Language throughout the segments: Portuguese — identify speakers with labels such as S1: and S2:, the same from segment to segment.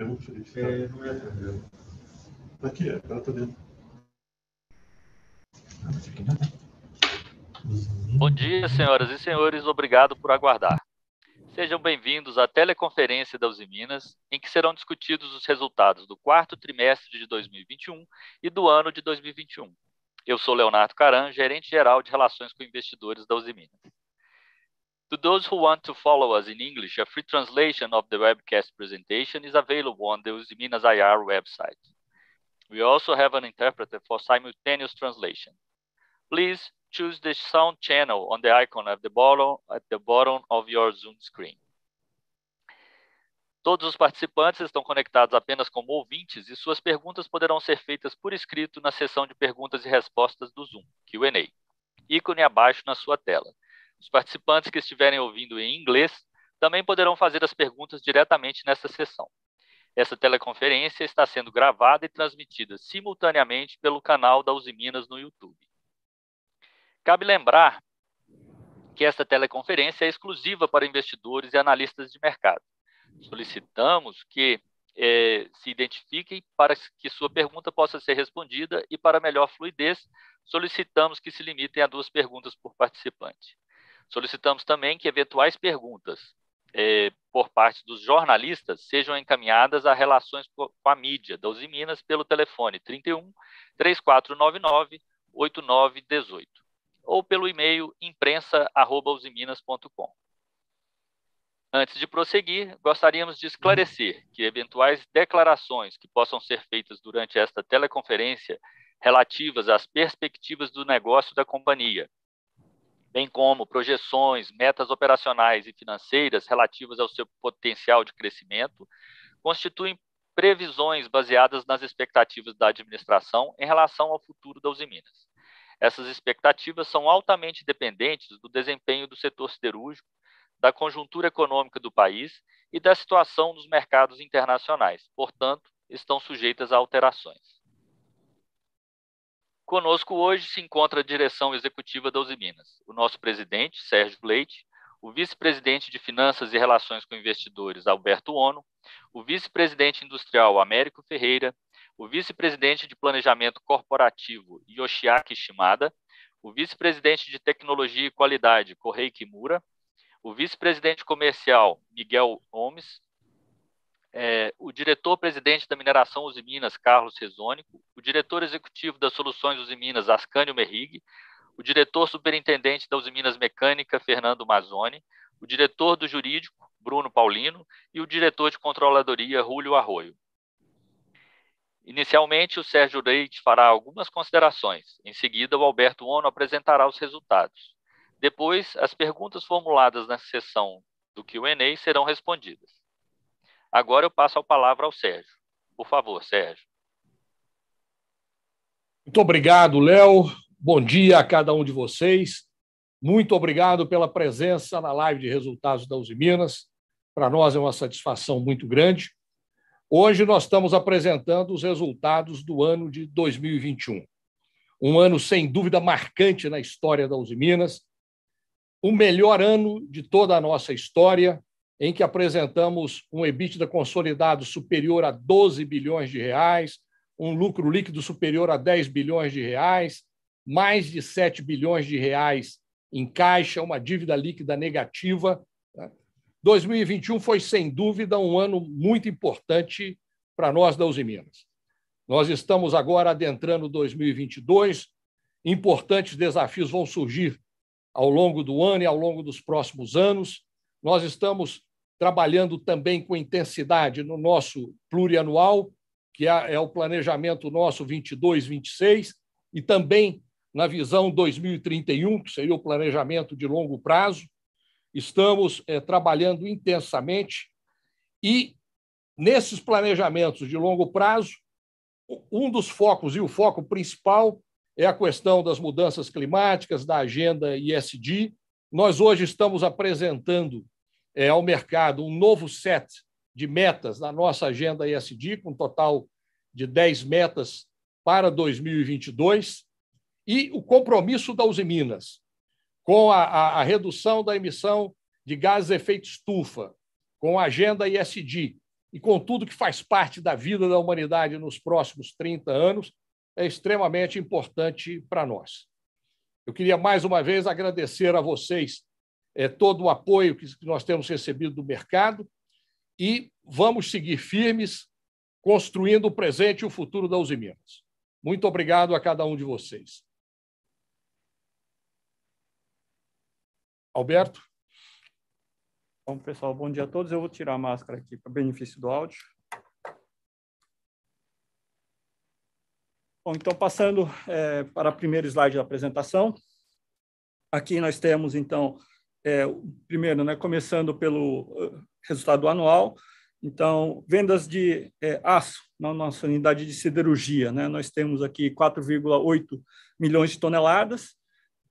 S1: Eu não é, não é atendendo. Aqui é, ela tá dentro.
S2: Bom dia, senhoras e senhores. Obrigado por aguardar. Sejam bem-vindos à teleconferência da Uzi Minas, em que serão discutidos os resultados do quarto trimestre de 2021 e do ano de 2021. Eu sou Leonardo Caran, gerente geral de relações com investidores da Uzi Minas. To those who want to follow us in English, a free translation of the webcast presentation is available on the Usiminas IR website. We also have an interpreter for simultaneous translation. Please choose the sound channel on the icon at the bottom, at the bottom of your Zoom screen. Todos os participantes estão conectados apenas como ouvintes e suas perguntas poderão ser feitas por escrito na seção de perguntas e respostas do Zoom, Q&A, ícone abaixo na sua tela. Os participantes que estiverem ouvindo em inglês também poderão fazer as perguntas diretamente nessa sessão. Essa teleconferência está sendo gravada e transmitida simultaneamente pelo canal da Uzi Minas no YouTube. Cabe lembrar que esta teleconferência é exclusiva para investidores e analistas de mercado. Solicitamos que eh, se identifiquem para que sua pergunta possa ser respondida e, para melhor fluidez, solicitamos que se limitem a duas perguntas por participante. Solicitamos também que eventuais perguntas eh, por parte dos jornalistas sejam encaminhadas a relações com a mídia da Uzi Minas pelo telefone 31 3499 8918 ou pelo e-mail imprensa@usiminas.com. Antes de prosseguir, gostaríamos de esclarecer que eventuais declarações que possam ser feitas durante esta teleconferência relativas às perspectivas do negócio da companhia, bem como projeções, metas operacionais e financeiras relativas ao seu potencial de crescimento, constituem previsões baseadas nas expectativas da administração em relação ao futuro da Usiminas. Essas expectativas são altamente dependentes do desempenho do setor siderúrgico, da conjuntura econômica do país e da situação nos mercados internacionais, portanto, estão sujeitas a alterações. Conosco hoje se encontra a direção executiva da Uzi Minas, o nosso presidente, Sérgio Leite, o vice-presidente de Finanças e Relações com Investidores, Alberto Ono, o vice-presidente industrial, Américo Ferreira, o vice-presidente de Planejamento Corporativo, Yoshiaki Shimada, o vice-presidente de Tecnologia e Qualidade, Correi Kimura, o vice-presidente comercial, Miguel Gomes, é, o diretor-presidente da Mineração Usiminas, Carlos Rezônico, o diretor executivo das Soluções Usiminas, Ascânio Merrig, o diretor superintendente da Usiminas Mecânica, Fernando Mazzoni, o diretor do jurídico, Bruno Paulino, e o diretor de controladoria, Rúlio Arroio. Inicialmente, o Sérgio Leite fará algumas considerações. Em seguida, o Alberto Ono apresentará os resultados. Depois, as perguntas formuladas na sessão do Q&A serão respondidas. Agora eu passo a palavra ao Sérgio. Por favor, Sérgio.
S3: Muito obrigado, Léo. Bom dia a cada um de vocês. Muito obrigado pela presença na live de resultados da Uzi Minas. Para nós é uma satisfação muito grande. Hoje nós estamos apresentando os resultados do ano de 2021. Um ano sem dúvida marcante na história da Uzi Minas. O melhor ano de toda a nossa história, em que apresentamos um EBITDA consolidado superior a 12 bilhões de reais, um lucro líquido superior a 10 bilhões de reais, mais de 7 bilhões de reais em caixa, uma dívida líquida negativa. 2021 né? foi, sem dúvida, um ano muito importante para nós da Uzi Minas. Nós estamos agora adentrando 2022, importantes desafios vão surgir ao longo do ano e ao longo dos próximos anos. Nós estamos trabalhando também com intensidade no nosso plurianual, que é, é o planejamento nosso 22-26, e também na visão 2031, que seria o planejamento de longo prazo. Estamos é, trabalhando intensamente e, nesses planejamentos de longo prazo, um dos focos e o foco principal é a questão das mudanças climáticas, da agenda ISD. Nós hoje estamos apresentando é, ao mercado um novo set de metas na nossa agenda ESG, com um total de 10 metas para 2022, e o compromisso da Uzi Minas com a, a, a redução da emissão de gases de efeito estufa, com a agenda ESG, e com tudo que faz parte da vida da humanidade nos próximos 30 anos, é extremamente importante para nós. Eu queria mais uma vez agradecer a vocês é, todo o apoio que nós temos recebido do mercado e vamos seguir firmes, construindo o presente e o futuro da Uzi Minas. Muito obrigado a cada um de vocês. Alberto?
S4: Bom, pessoal, bom dia a todos. Eu vou tirar a máscara aqui para benefício do áudio. Bom, então, passando é, para o primeiro slide da apresentação. Aqui nós temos, então, é, primeiro, né, começando pelo uh, resultado anual. Então, vendas de é, aço na nossa unidade de siderurgia, né, nós temos aqui 4,8 milhões de toneladas.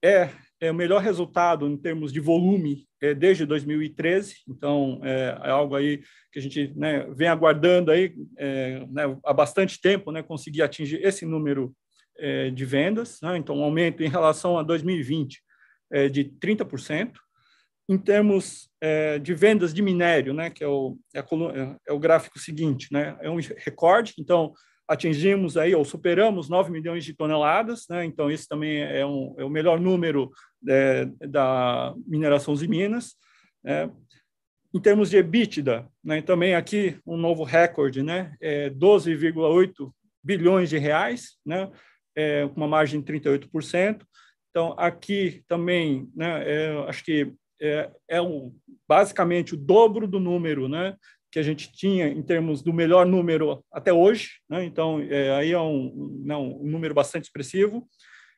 S4: É é o melhor resultado em termos de volume é, desde 2013. Então, é, é, algo aí que a gente né, vem aguardando aí é, né, há bastante tempo, né, conseguir atingir esse número é, de vendas. Né? Então, um aumento em relação a 2020 é, de 30%. Em termos é, de vendas de minério, né, que é o, é, é o gráfico seguinte, né, é um recorde. Então, atingimos aí ou superamos 9 milhões de toneladas, né? então esse também é, um, é o melhor número é, da mineração de Minas. Né? Em termos de EBITDA, né? também aqui um novo recorde, né? é 12,8 bilhões de reais, né? é uma margem de 38%. Então, aqui também, né, é, acho que é, é basicamente o dobro do número né, que a gente tinha em termos do melhor número até hoje, né? então é, aí é um, não, um número bastante expressivo.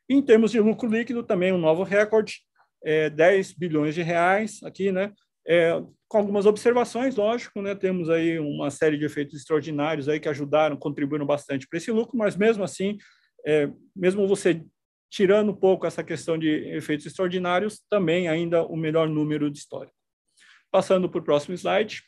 S4: Em termos de lucro líquido, também um novo recorde, é, 10 bilhões de reais aqui, né? É, com algumas observações, lógico, né? Temos aí uma série de efeitos extraordinários aí que ajudaram, contribuíram bastante para esse lucro, mas mesmo assim, é, mesmo você tirando um pouco essa questão de efeitos extraordinários, também ainda o melhor número de história. Passando para o próximo slide.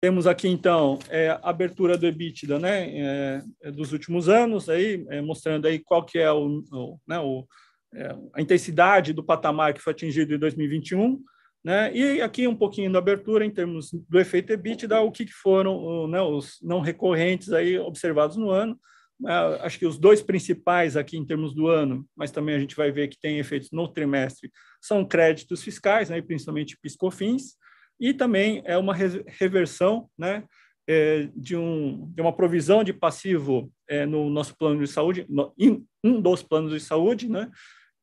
S4: Temos aqui, então, é, a abertura do EBITDA né, é, é, dos últimos anos, aí, é, mostrando aí qual que é o, o, né, o é, a intensidade do patamar que foi atingido em 2021, né, e aqui um pouquinho da abertura em termos do efeito EBITDA, o que, que foram né, os não recorrentes aí observados no ano. É, acho que os dois principais aqui em termos do ano, mas também a gente vai ver que tem efeitos no trimestre, são créditos fiscais, né, principalmente PiscoFins, e também é uma reversão né, é, de, um, de uma provisão de passivo é, no nosso plano de saúde, no, em um dos planos de saúde, né,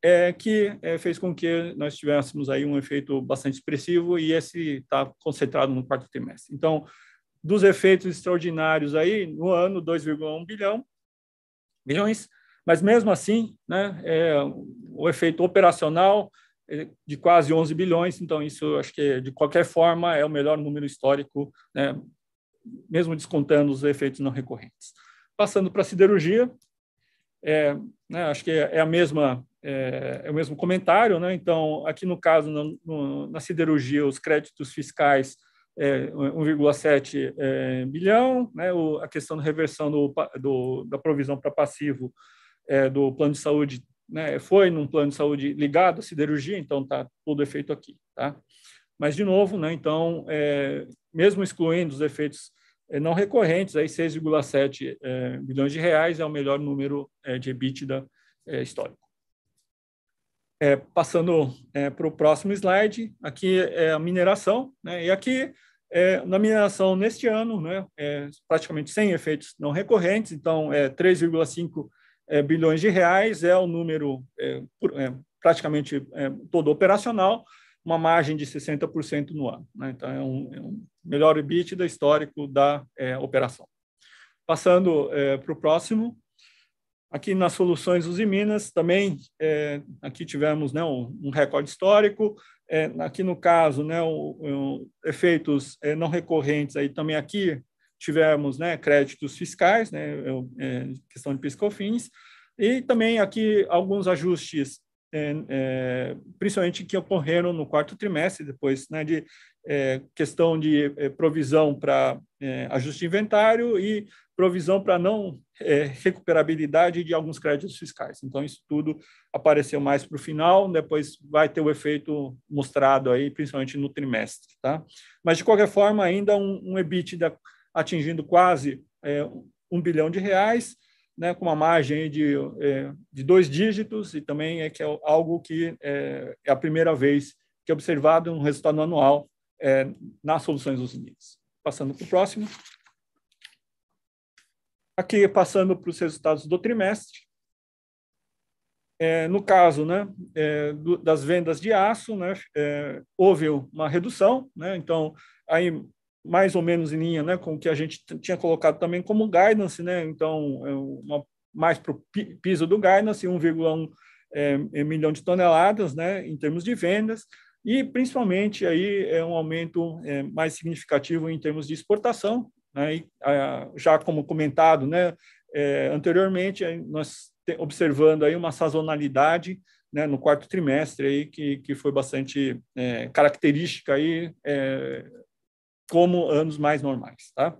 S4: é, que é, fez com que nós tivéssemos aí um efeito bastante expressivo e esse está concentrado no quarto trimestre. Então, dos efeitos extraordinários aí, no ano, 2,1 bilhão, bilhões, mas mesmo assim, né, é, o efeito operacional de quase 11 bilhões, então isso acho que de qualquer forma é o melhor número histórico, né, mesmo descontando os efeitos não recorrentes. Passando para a siderurgia, é, né, acho que é a mesma é, é, o mesmo comentário, né? Então aqui no caso no, no, na siderurgia os créditos fiscais é, 1,7 é, bilhão, né? O, a questão da reversão do, do da provisão para passivo é, do plano de saúde né, foi num plano de saúde ligado à siderurgia, então está todo efeito aqui, tá? Mas, de novo, né, então, é, mesmo excluindo os efeitos é, não recorrentes, aí 6,7 é, bilhões de reais é o melhor número é, de EBITDA histórico. É, passando para o próximo slide, aqui é a mineração, né, e aqui na mineração neste ano, né, praticamente sem efeitos não recorrentes, então é 3,5 é, bilhões de reais, é o número é, é, praticamente é, todo operacional, uma margem de 60% no ano. Né? Então, é um, é um, melhor EBITDA histórico da é, operação. Passando para o próximo, aqui nas soluções Uzi Minas, também aqui tivemos né, um, recorde histórico, aqui no caso, né, o, o, efeitos não recorrentes, aí também aqui tivemos né, créditos fiscais, né, é, questão de piscofins, e também aqui alguns ajustes é, é, principalmente que ocorreram no quarto trimestre, depois né, de é, questão de é, provisão para é, ajuste de inventário e provisão para não é, recuperabilidade de alguns créditos fiscais. Então, isso tudo apareceu mais para o final, depois vai ter o efeito mostrado aí, principalmente no trimestre. Tá? Mas, de qualquer forma, ainda um, um EBITDA atingindo quase um bilhão de reais, né, com uma margem de, é, de dois dígitos, e também é que é algo que é, é a primeira vez que é observado um resultado anual é, nas soluções dos Unidos. Passando para o próximo. Aqui, passando para os resultados do trimestre. É, no caso né, é, do, das vendas de aço, né, é, houve uma redução, né, então, aí mais ou menos em linha né, com o que a gente tinha colocado também como guidance, né, então, é uma, mais para o piso do guidance, 1,1 é, milhão de toneladas né, em termos de vendas, e principalmente aí é um aumento é, mais significativo em termos de exportação, né, e, a, já como comentado né, é, anteriormente, nós observando aí uma sazonalidade né, no quarto trimestre aí que, que foi bastante é, característica aí é, como anos mais normais. Tá?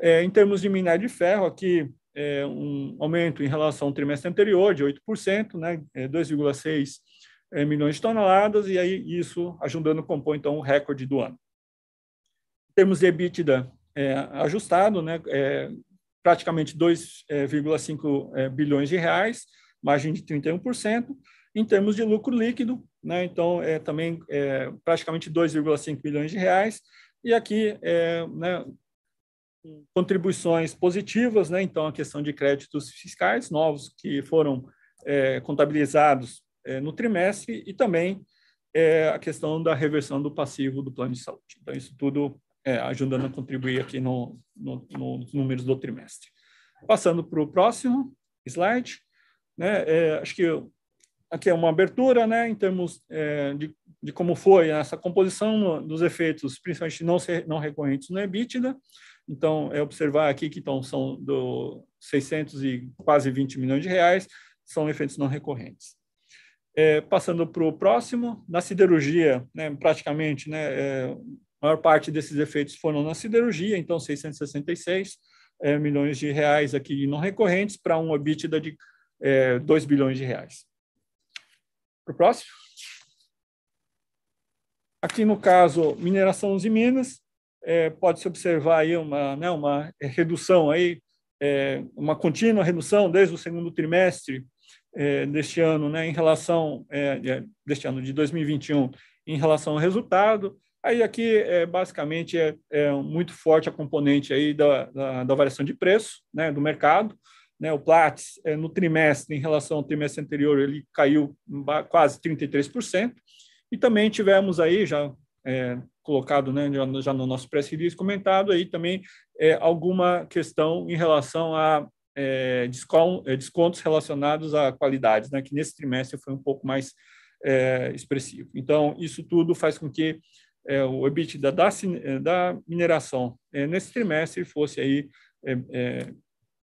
S4: É, em termos de minério de ferro, aqui é um aumento em relação ao trimestre anterior de 8%, né, 2,6 é, é, milhões de toneladas, e aí isso ajudando a compor, então, o recorde do ano. Em termos de EBITDA é, ajustado, né, é, praticamente 2,5 é, bilhões de reais, margem de 31%. Em termos de lucro líquido, né, então, é, também é, praticamente 2,5 bilhões de reais, e aqui, é, né, contribuições positivas, né? então a questão de créditos fiscais novos que foram é, contabilizados é, no trimestre e também é, a questão da reversão do passivo do plano de saúde. Então, isso tudo é, ajudando a contribuir aqui no, no, nos números do trimestre. Passando para o próximo slide, né? Acho que aqui é uma abertura, né, em termos é, de, de, como foi essa composição dos efeitos, principalmente não, ser, não recorrentes no EBITDA. Então, é observar aqui que então, são do 600 e quase 20 milhões de reais, são efeitos não recorrentes. É, passando para o próximo, na siderurgia, né, praticamente, né, é, a maior parte desses efeitos foram na siderurgia, então 666 é, milhões de reais aqui não recorrentes para um EBITDA de é, 2 bilhões de reais. Para o próximo. Aqui no caso, mineração e minas, é, pode-se observar aí uma, né, uma redução aí, é, uma contínua redução desde o segundo trimestre é, deste ano, né, em relação é, deste ano de 2021, em relação ao resultado. Aí aqui é, basicamente é, é muito forte a componente aí da, da, da variação de preço, né, do mercado. Né, o Platts, é, no trimestre, em relação ao trimestre anterior, ele caiu quase 33%. E também tivemos aí, já é, colocado né, já, no nosso press release, comentado aí também é, alguma questão em relação a é, é descontos relacionados a qualidades, né, que nesse trimestre foi um pouco mais é, expressivo. Então, isso tudo faz com que é, o EBITDA da, da mineração nesse trimestre fosse aí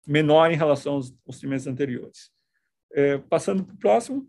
S4: menor em relação aos, aos trimestres anteriores. É, passando para o próximo,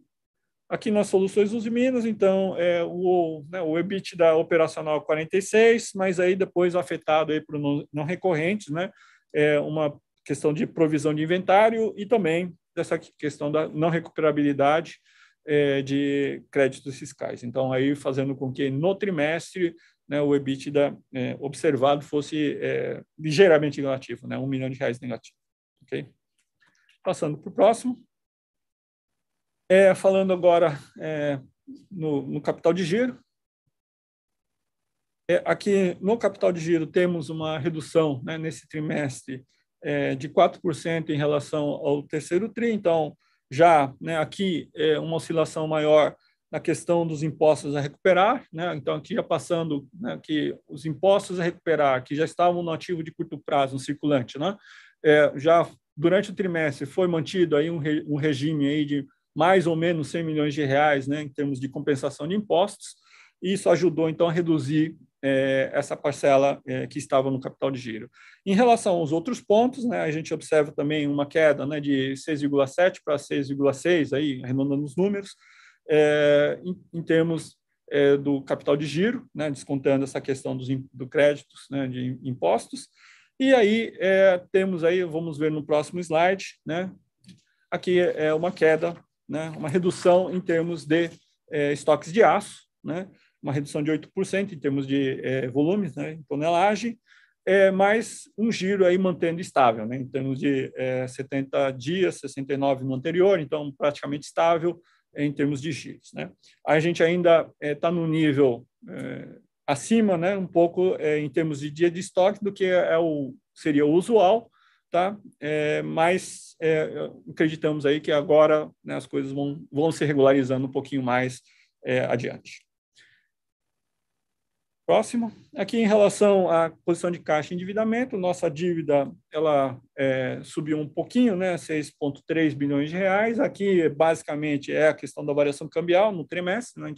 S4: aqui nas soluções dos Minas, então, é, o, né, o EBITDA operacional 46, mas aí depois afetado aí por não, não recorrentes, né, é uma questão de provisão de inventário e também dessa questão da não recuperabilidade é, de créditos fiscais. Então, aí fazendo com que no trimestre né, o EBITDA é, observado fosse é, ligeiramente negativo, né, um milhão de reais negativo. Ok? Passando para o próximo. É, falando agora no, no, capital de giro. É, aqui no capital de giro temos uma redução né, nesse trimestre é, de 4% em relação ao terceiro TRI, então já né, aqui é uma oscilação maior na questão dos impostos a recuperar, né? então aqui já passando né, que os impostos a recuperar que já estavam no ativo de curto prazo, no circulante, né? é, já durante o trimestre foi mantido aí um, re, um regime aí de mais ou menos 100 milhões de reais né, em termos de compensação de impostos, e isso ajudou, então, a reduzir é, essa parcela é, que estava no capital de giro. Em relação aos outros pontos, né, a gente observa também uma queda né, de 6,7 para 6,6, aí, arredondando os números, é, em, em, termos é, do capital de giro, né, descontando essa questão dos do créditos, né, de impostos. E aí é, temos aí, vamos ver no próximo slide, né, aqui é uma queda, né, uma redução em termos de é, estoques de aço, né, uma redução de 8% em termos de é, volumes, né, em tonelagem, é, mas um giro aí mantendo estável, né, em termos de é, 70 dias, 69 no anterior, então praticamente estável em termos de giros. Né. A gente ainda está é, no nível é, acima, né, um pouco é, em termos de dia de estoque do que é o, seria o usual, tá? É, mas é, acreditamos aí que agora né, as coisas vão, vão se regularizando um pouquinho mais é, adiante. Próximo. Aqui em relação à posição de caixa e endividamento, nossa dívida ela é, subiu um pouquinho, né, 6,3 bilhões de reais. Aqui, basicamente, é a questão da variação cambial no trimestre. Né,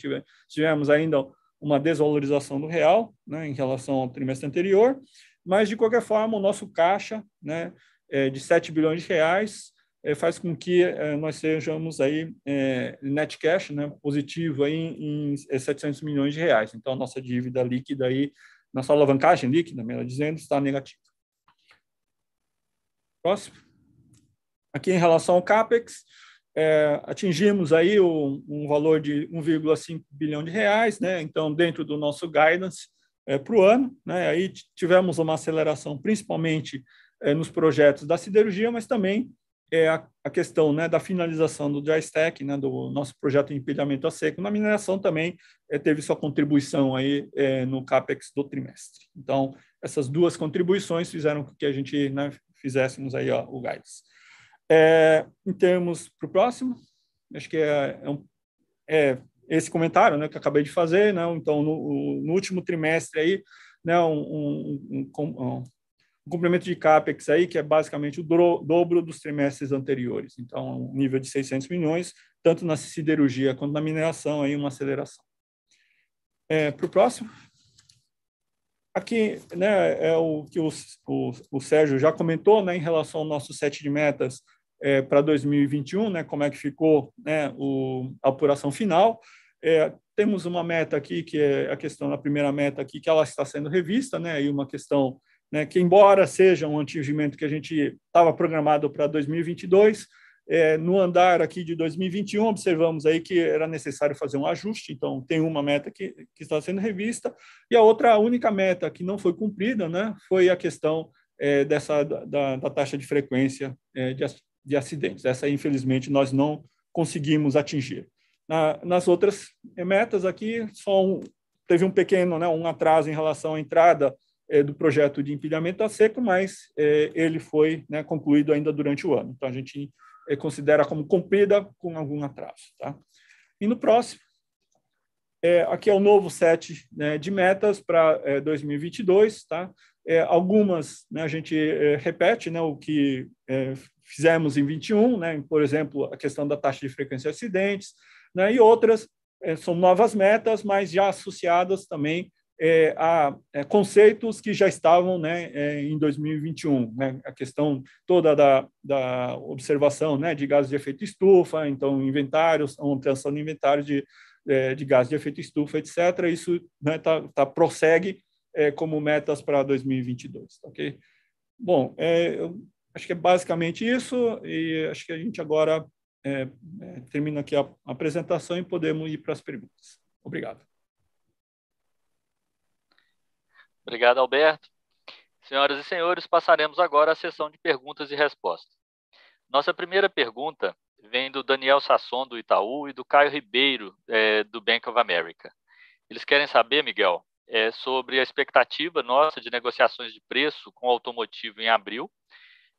S4: tivemos ainda uma desvalorização do real né, em relação ao trimestre anterior, mas, de qualquer forma, o nosso caixa né, é de 7 bilhões de reais faz com que é, nós sejamos aí é, net cash né, positivo aí em, em 700 milhões de reais. Então, a nossa dívida líquida aí, nossa alavancagem líquida, melhor dizendo, está negativa. Próximo. Aqui em relação ao CAPEX, é, atingimos aí o, um valor de 1,5 bilhão de reais, né? Então, dentro do nosso guidance é, para o ano, né? Aí tivemos uma aceleração, principalmente é, nos projetos da siderurgia, mas também é a, a, questão né, da finalização do dry stack, né, do nosso projeto de empilhamento a seco. Na mineração também é, teve sua contribuição aí é, no capex do trimestre. Então, essas duas contribuições fizeram com que a gente né, fizéssemos aí ó, o guidance. É, em termos para o próximo, acho que é, é, um, é, esse comentário né, que acabei de fazer, né, então no, no último trimestre aí, né, um, um, um, um complemento de CAPEX aí, que é basicamente o dobro dos trimestres anteriores, então um nível de 600 milhões, tanto na siderurgia quanto na mineração, aí uma aceleração. É, para o próximo. Aqui né, é o que o, o, o Sérgio já comentou né, em relação ao nosso set de metas é, para 2021, né, como é que ficou né, o, a apuração final. É, temos uma meta aqui, que é a questão, a primeira meta aqui, que ela está sendo revista, né, e uma questão né, que, embora seja um atingimento que a gente estava programado para 2022, é, no andar aqui de 2021, observamos aí que era necessário fazer um ajuste, então tem uma meta que, que está sendo revista, e a outra, a única meta que não foi cumprida, né, foi a questão é, dessa da, da, taxa de frequência é, de, de acidentes. Essa, infelizmente, nós não conseguimos atingir. Na, nas outras metas aqui, só um, teve um pequeno, né, um atraso em relação à entrada é, do projeto de empilhamento a seco, mas é, ele foi né, concluído ainda durante o ano. Então, a gente é, considera como cumprida com algum atraso. Tá? E no próximo, é, aqui é o novo set né, de metas para 2022. Tá? Algumas né, a gente repete né, o que fizemos em 21, né, por exemplo, a questão da taxa de frequência de acidentes, né, e outras são novas metas, mas já associadas também é, a é, conceitos que já estavam né, é, em 2021, né, a questão toda da, da observação né, de gases de efeito estufa, então inventários, ampliação de inventário de, é, de gases de efeito estufa, etc. Isso né, tá, tá, prossegue é, como metas para 2022, ok? Bom, é, acho que é basicamente isso e acho que a gente agora termina aqui a apresentação e podemos ir para as perguntas. Obrigado.
S2: Obrigado, Alberto. Senhoras e senhores, passaremos agora à sessão de perguntas e respostas. Nossa primeira pergunta vem do Daniel Sasson, do Itaú, e do Caio Ribeiro, é, do Bank of America. Eles querem saber, Miguel, é, sobre a expectativa nossa de negociações de preço com o automotivo em abril.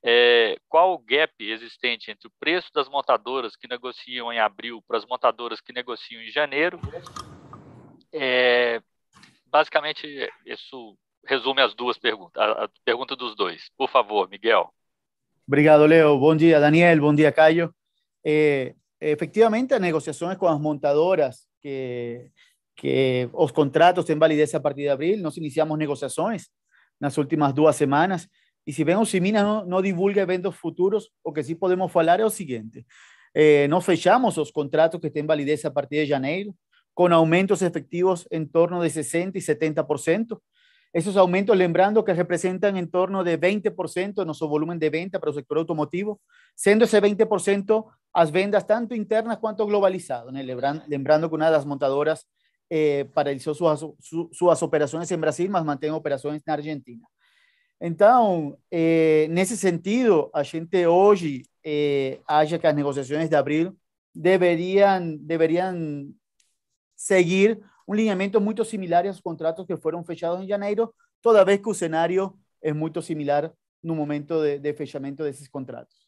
S2: É, qual o gap existente entre o preço das montadoras que negociam em abril para as montadoras que negociam em janeiro? É, basicamente, isso resume as duas perguntas, a, a pergunta dos dois. Por favor, Miguel.
S5: Obrigado, Leo. Bom dia, Daniel. Bom dia, Caio. Eh, efectivamente, as negociações com as montadoras que que os contratos têm validez a partir de abril. Nós iniciamos negociações nas últimas duas semanas. E se bem o Simina não, não divulga eventos futuros, o que sim podemos falar é o seguinte. Eh, nós fechamos os contratos que têm validez a partir de janeiro, com aumentos efectivos em torno de 60% e 70%. Esos aumentos, lembrando que representan en torno de 20% de nuestro volumen de venta para el sector automotivo, siendo ese 20% las vendas tanto internas cuanto globalizadas. Lembrando que una de las montadoras eh, paralizó sus, operaciones en Brasil, mas mantém operaciones en Argentina. Entonces, eh, en ese sentido, a gente hoy eh, que las negociaciones de abril deberían, deberían seguir un lineamiento muy similar a los contratos que fueron fechados en janeiro, toda vez que el escenario es muy similar no momento de, de fechamento desses contratos.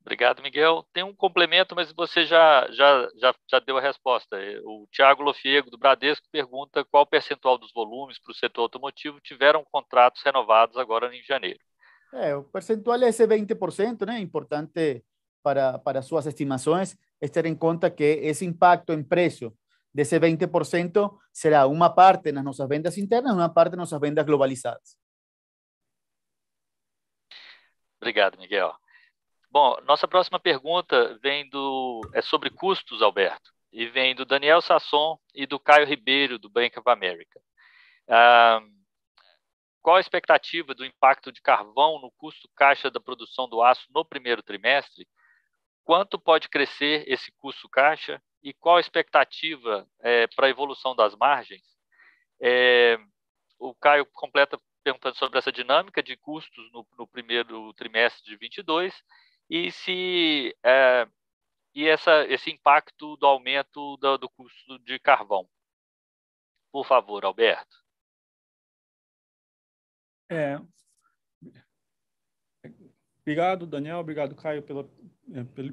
S2: Obrigado, Miguel. Tem um complemento, mas você já, já, já, já deu a resposta. O Tiago Lofiego, do Bradesco, pergunta qual percentual dos volumes para o setor automotivo tiveram contratos renovados agora em janeiro.
S5: É, o percentual é esse 20%, né? Importante para, para suas estimações es tener en cuenta que ese impacto en precio de ese 20% será una parte en nuestras ventas internas una parte en nuestras vendas globalizadas.
S2: Obrigado, Miguel. Bom, nossa próxima pergunta vem do é sobre custos, Alberto, e vem do Daniel Sasson e do Caio Ribeiro do Bank of America. Ah, qual a expectativa do impacto de carvão no custo caixa da produção do aço no primeiro trimestre quanto pode crescer esse custo caixa e qual a expectativa é, para a evolução das margens. É, o Caio completa perguntando sobre essa dinâmica de custos no, no primeiro trimestre de 22 e se é, e essa, esse impacto do aumento do, do custo de carvão. Por favor, Alberto.
S4: É, obrigado, Daniel. Obrigado, Caio, pela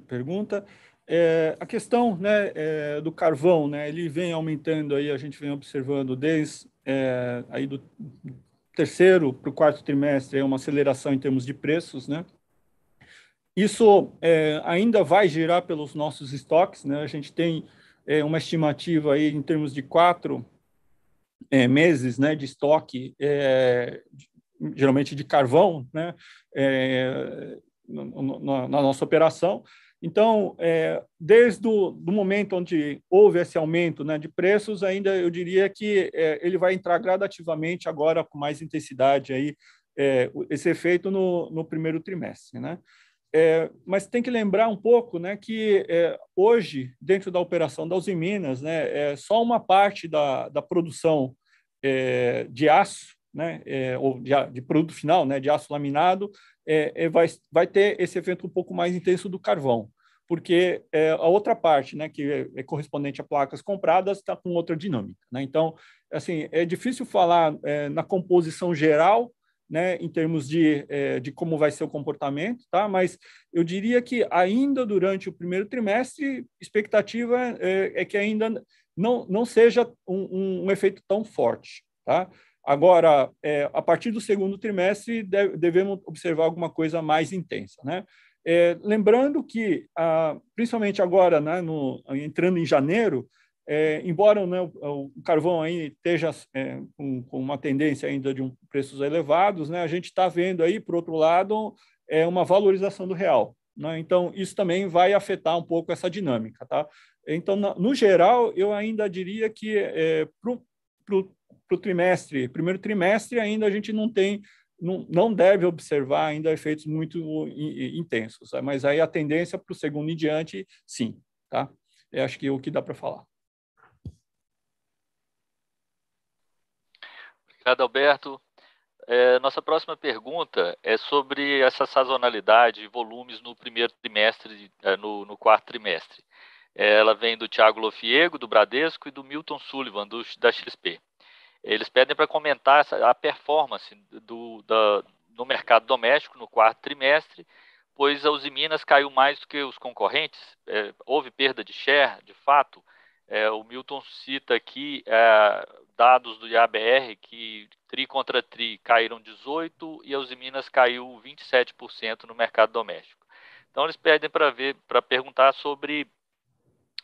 S4: pergunta. É, a questão né, é, do carvão, né, ele vem aumentando aí, a gente vem observando desde é, aí do terceiro para o quarto trimestre, é uma aceleração em termos de preços, né? Isso é, ainda vai girar pelos nossos estoques, né? A gente tem é, uma estimativa aí em termos de quatro meses, né, de estoque, geralmente de carvão, né? Na, nossa operação. Então, é, desde o momento onde houve esse aumento né, de preços, ainda eu diria que é, ele vai entrar gradativamente agora com mais intensidade aí é, esse efeito no, no primeiro trimestre, né? É, mas tem que lembrar um pouco, né, que é, hoje dentro da operação da Usiminas, né, é só uma parte da, da produção de aço, né, é, ou de, de produto final, né, de aço laminado, é, é, vai, vai ter esse efeito um pouco mais intenso do carvão, porque é, a outra parte, né, que é, é correspondente a placas compradas, está com outra dinâmica. Né? Então, assim, é difícil falar é, na composição geral, né, em termos de, de como vai ser o comportamento, tá? mas eu diria que ainda durante o primeiro trimestre, expectativa é, que ainda não, não seja um, um, um efeito tão forte. Tá? Agora, é, a partir do segundo trimestre, devemos observar alguma coisa mais intensa. Né? É, lembrando que, ah, principalmente agora, né, no, entrando em janeiro, é, embora né, o, o, carvão aí esteja é, com, com, uma tendência ainda de um, preços elevados, né, a gente está vendo aí, por outro lado, é uma valorização do real. Né? Então, isso também vai afetar um pouco essa dinâmica. Tá? Então, no geral, eu ainda diria que é, para o para o trimestre, primeiro trimestre ainda a gente não tem, não, não deve observar ainda efeitos muito intensos, mas aí a tendência para o segundo em diante, sim, tá? Eu acho que é o que dá para falar.
S2: Obrigado, Alberto. É, nossa próxima pergunta é sobre essa sazonalidade e volumes no primeiro trimestre, é, no, no quarto trimestre. É, ela vem do Tiago Lofiego, do Bradesco, e do Milton Sullivan, do, da XP. Eles pedem para comentar a performance do, da, no mercado doméstico no quarto trimestre, pois a Usiminas caiu mais do que os concorrentes. É, houve perda de share, de fato. É, o Milton cita aqui é, dados do IABR que TRI contra TRI caíram 18% e a Usiminas caiu 27% no mercado doméstico. Então, eles pedem para ver, para perguntar sobre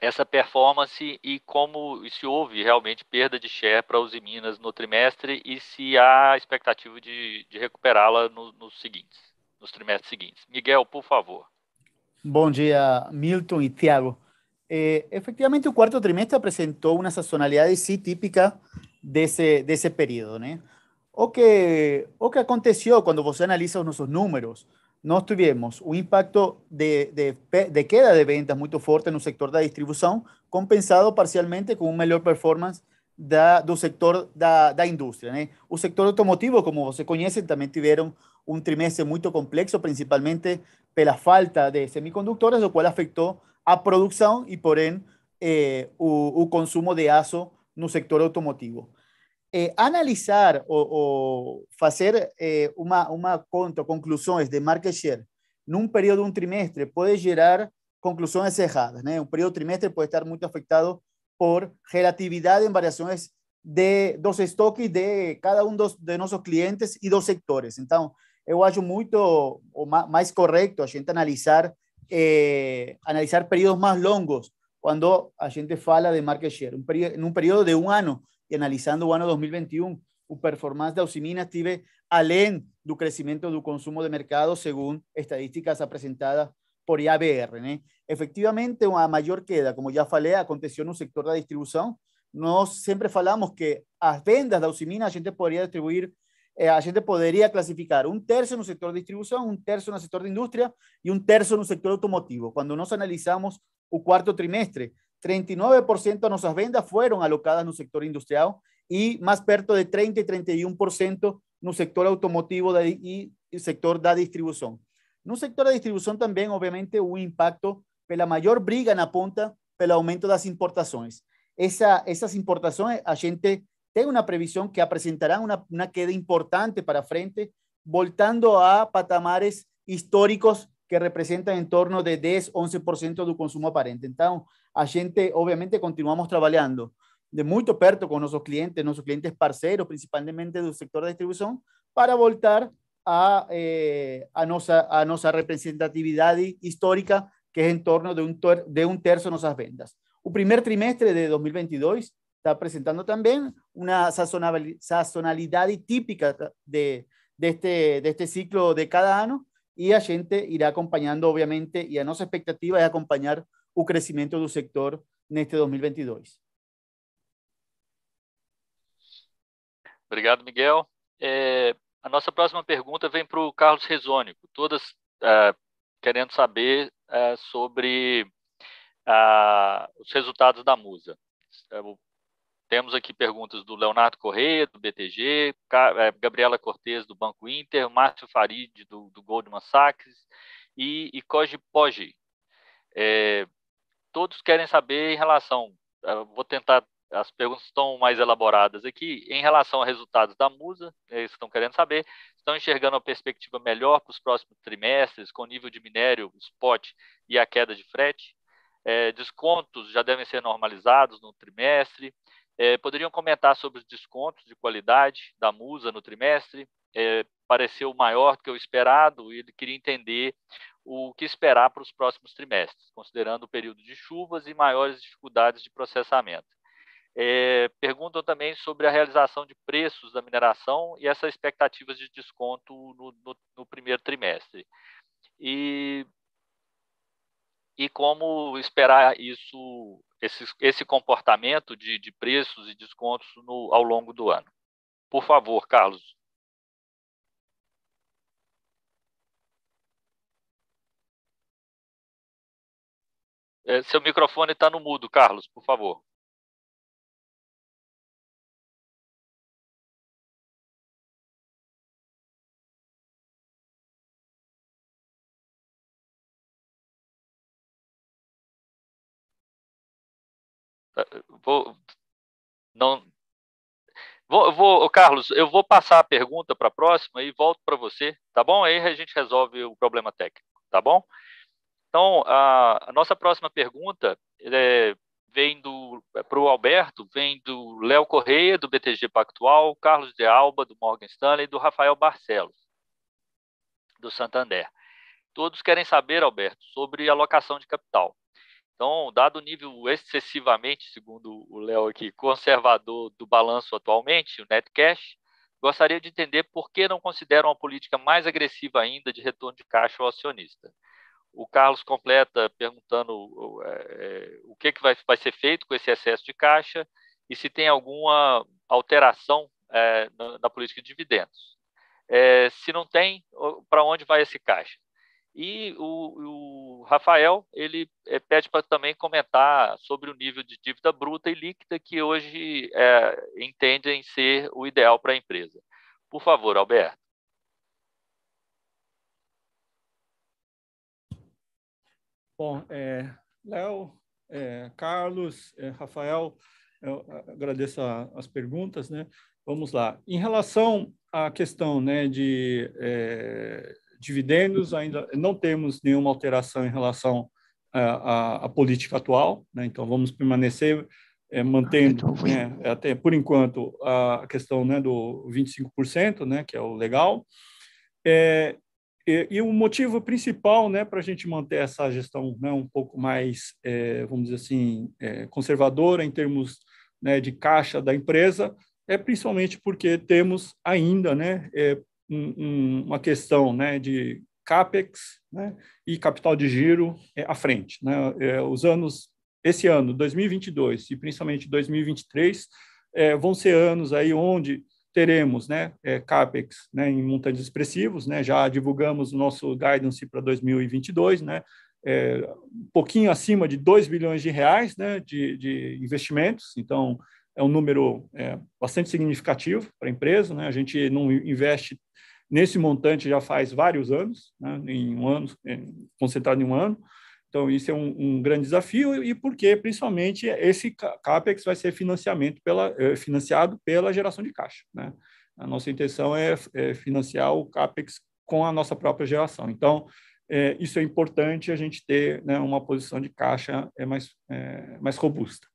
S2: essa performance e como se houve realmente perda de share para os Minas no trimestre e se há expectativa de, de recuperá-la no, nos seguintes. nos trimestres seguintes. Miguel, por favor.
S5: Bom dia, Milton e Tiago. Eh, efectivamente, o quarto trimestre apresentou uma sazonalidade sim típica desse, desse período. Né? O, que, o que aconteceu quando você analisa os nossos números, nós tivemos um impacto de, de, de queda de ventas muito forte no sector da distribuição, compensado parcialmente com uma melhor performance da, do sector da, da indústria. Né? Automotivo, como você conhece, também tiveram um trimestre muito complexo, principalmente pela falta de semicondutores, o qual afetou a produção e, porém, eh, o, o, consumo de aço no sector automotivo. Eh, analisar ou, ou fazer eh, uma, uma conta, de market share num período de um trimestre pode gerar conclusões erradas. Né? Um período trimestre pode estar muito afetado por relatividade em variações de, dos estoques de cada um dos, de nossos clientes e dos sectores. Então, eu acho muito mais correto a gente analisar eh, períodos mais longos quando a gente fala de market share. Um período, em período de um ano e analisando o ano 2021, o performance da Usiminas tive além do crescimento do consumo de mercado, segundo estadísticas apresentadas por IABR. Né? Efectivamente, uma maior queda, como já falei, aconteceu no sector da distribuição. Nós sempre falamos que as vendas da Usimina a gente poderia distribuir, eh, a gente poderia classificar um terço no setor de distribuição, um terço no setor de indústria e um terço no setor automotivo. Quando nós analisamos o quarto trimestre, 39% de nossas vendas foram alocadas no sector industrial e mais perto de 30 e 31% no sector automotivo e sector da distribuição. No sector da distribuição também, obviamente, o impacto pela maior briga na ponta pelo aumento das importações. Essa, essas importações, a gente tem uma previsão que apresentarão uma, uma queda importante para frente, voltando a patamares históricos que representam em torno de 10, 11% do consumo aparente. Então, a gente, obviamente, continuamos trabalhando de muito perto com nossos clientes, nossos clientes parceiros, principalmente do sector da distribuição, para voltar a, eh, a, nossa, a histórica, que é em torno de um, de um terço de nossas vendas. O primeiro trimestre de 2022 está apresentando também uma sazonalidade típica de, deste, deste ciclo de cada ano e a gente irá acompanhando, obviamente, e a nossa expectativa é acompanhar o crescimento do sector neste 2022.
S2: Obrigado, Miguel. É, a nossa próxima pergunta vem para o Carlos Rezônico, todas é, querendo saber é, sobre os resultados da Musa. É, temos aqui perguntas do Leonardo Correia, do BTG, é, Gabriela Cortes, do Banco Inter, Márcio Farid, do, do Goldman Sachs e, e Koji. É, todos querem saber em relação, vou tentar as perguntas estão mais elaboradas aqui. Em relação a resultados da Musa, eles estão querendo saber, estão enxergando uma perspectiva melhor para os próximos trimestres, com nível de minério, spot e a queda de frete. É, descontos já devem ser normalizados no trimestre. É, poderiam comentar sobre os descontos de qualidade da Musa no trimestre? É, pareceu maior do que o esperado e ele queria entender o que esperar para os próximos trimestres, considerando o período de chuvas e maiores dificuldades de processamento. É, perguntam também sobre a realização de preços da mineração e essas expectativas de desconto no, no, no primeiro trimestre. E, e como esperar isso, esse, esse comportamento de, de preços e descontos no, ao longo do ano. Por favor, Carlos. É, seu microfone está no mudo, Carlos, por favor. Vou não vou, vou Carlos, eu vou passar a pergunta para a próxima e volto para você, tá bom? Aí a gente resolve o problema técnico, tá bom? Então, a, a nossa próxima pergunta é, vem do para o Alberto, vem do Léo Correia, do BTG Pactual, Carlos de Alba, do Morgan Stanley, e do Rafael Barcelos, do Santander. Todos querem saber, Alberto, sobre alocação de capital. Então, dado o nível excessivamente, segundo o Léo aqui, conservador do balanço atualmente, o net cash, gostaria de entender por que não consideram a política mais agressiva ainda de retorno de caixa ao acionista. O Carlos completa perguntando é, o que, que vai, vai ser feito com esse excesso de caixa e se tem alguma alteração é, na, na, política de dividendos. É, se não tem, para onde vai esse caixa? E o, o Rafael ele é, pede para também comentar sobre o nível de dívida bruta e líquida que hoje é, entendem ser o ideal para a empresa. Por favor, Alberto.
S4: Bom, é, Léo, é, Carlos, é, Rafael, eu agradeço a, as perguntas, né? Vamos lá. Em relação à questão né, de é, dividendos, ainda não temos nenhuma alteração em relação à, à política atual, né? então vamos permanecer é, mantendo, né, até por enquanto, a questão né, do 25%, né, que é o legal. É, e, e, o motivo principal né, para a gente manter essa gestão né, um pouco mais, é, vamos dizer assim, é, conservadora em termos né, de caixa da empresa é principalmente porque temos ainda né, um, uma questão né, de capex né, e capital de giro é, à frente. Né? É, os anos, esse ano, 2022 e principalmente 2023, é, vão ser anos aí onde teremos né, é, capex né, em montantes expressivos, né, já divulgamos o nosso guidance para 2022, né, é, um pouquinho acima de 2 bilhões de reais né, de, de investimentos, então é um número é, bastante significativo para a empresa, né, a gente não investe nesse montante já faz vários anos, né, em um ano, concentrado em um ano. Então, isso é um, um, grande desafio e porque, principalmente, esse CAPEX vai ser financiamento pela, é, financiado pela geração de caixa. Né? A nossa intenção é, é, financiar o CAPEX com a nossa própria geração. Então, é, isso é importante a gente ter né, uma posição de caixa é mais, é, mais robusta.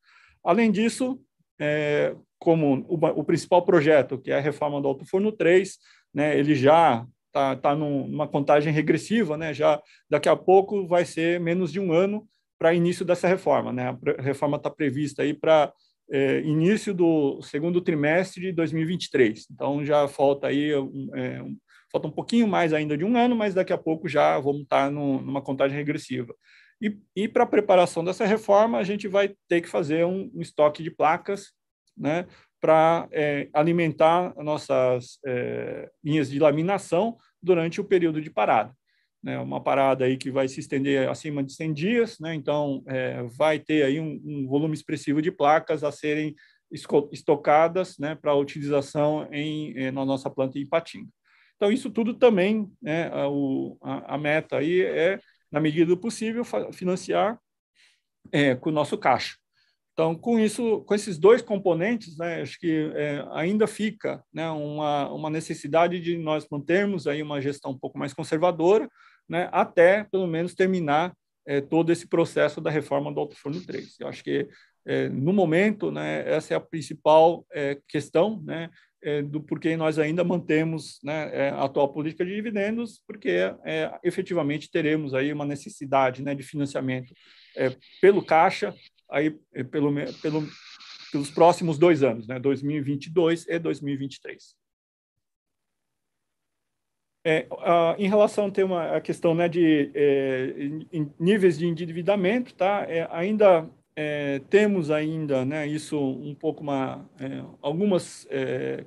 S4: Além disso, é, como o, o, principal projeto, que é a reforma do Alto Forno 3, né, ele já está tá numa contagem regressiva, né, já daqui a pouco vai ser menos de um ano para início dessa reforma. Né, a reforma está prevista aí para é, início do segundo trimestre de 2023. Então já falta aí é, um, falta um pouquinho mais ainda de um ano, mas daqui a pouco já vamos estar tá numa contagem regressiva. E, e para a preparação dessa reforma, a gente vai ter que fazer um, um estoque de placas, né, para é, alimentar nossas é, linhas de laminação durante o período de parada. Né, uma parada aí que vai se estender acima de 100 dias, né, então é, vai ter aí um, um, volume expressivo de placas a serem estocadas né, para utilização em, é, na nossa planta em Patinga. Então, isso tudo também, né, a, o, a, a meta aí é, na medida do possível, financiar é, com o nosso caixa. Então, com isso, com esses dois componentes, né, acho que é, ainda fica né, uma, uma necessidade de nós mantermos aí uma gestão um pouco mais conservadora, né, até pelo menos terminar é, todo esse processo da reforma do Alto Forno 3. Eu acho que é, no momento, né, essa é a principal é, questão, né, do porquê nós ainda mantemos né, é, a atual política de dividendos, porque efetivamente teremos aí uma necessidade né, de financiamento pelo caixa aí eh, pelo, pelo, pelos próximos dois anos, né, 2022 e 2023. É, a, em relação a uma, a questão né, de é, níveis de endividamento, tá? É, ainda é, temos ainda né, isso um pouco uma, é, algumas é,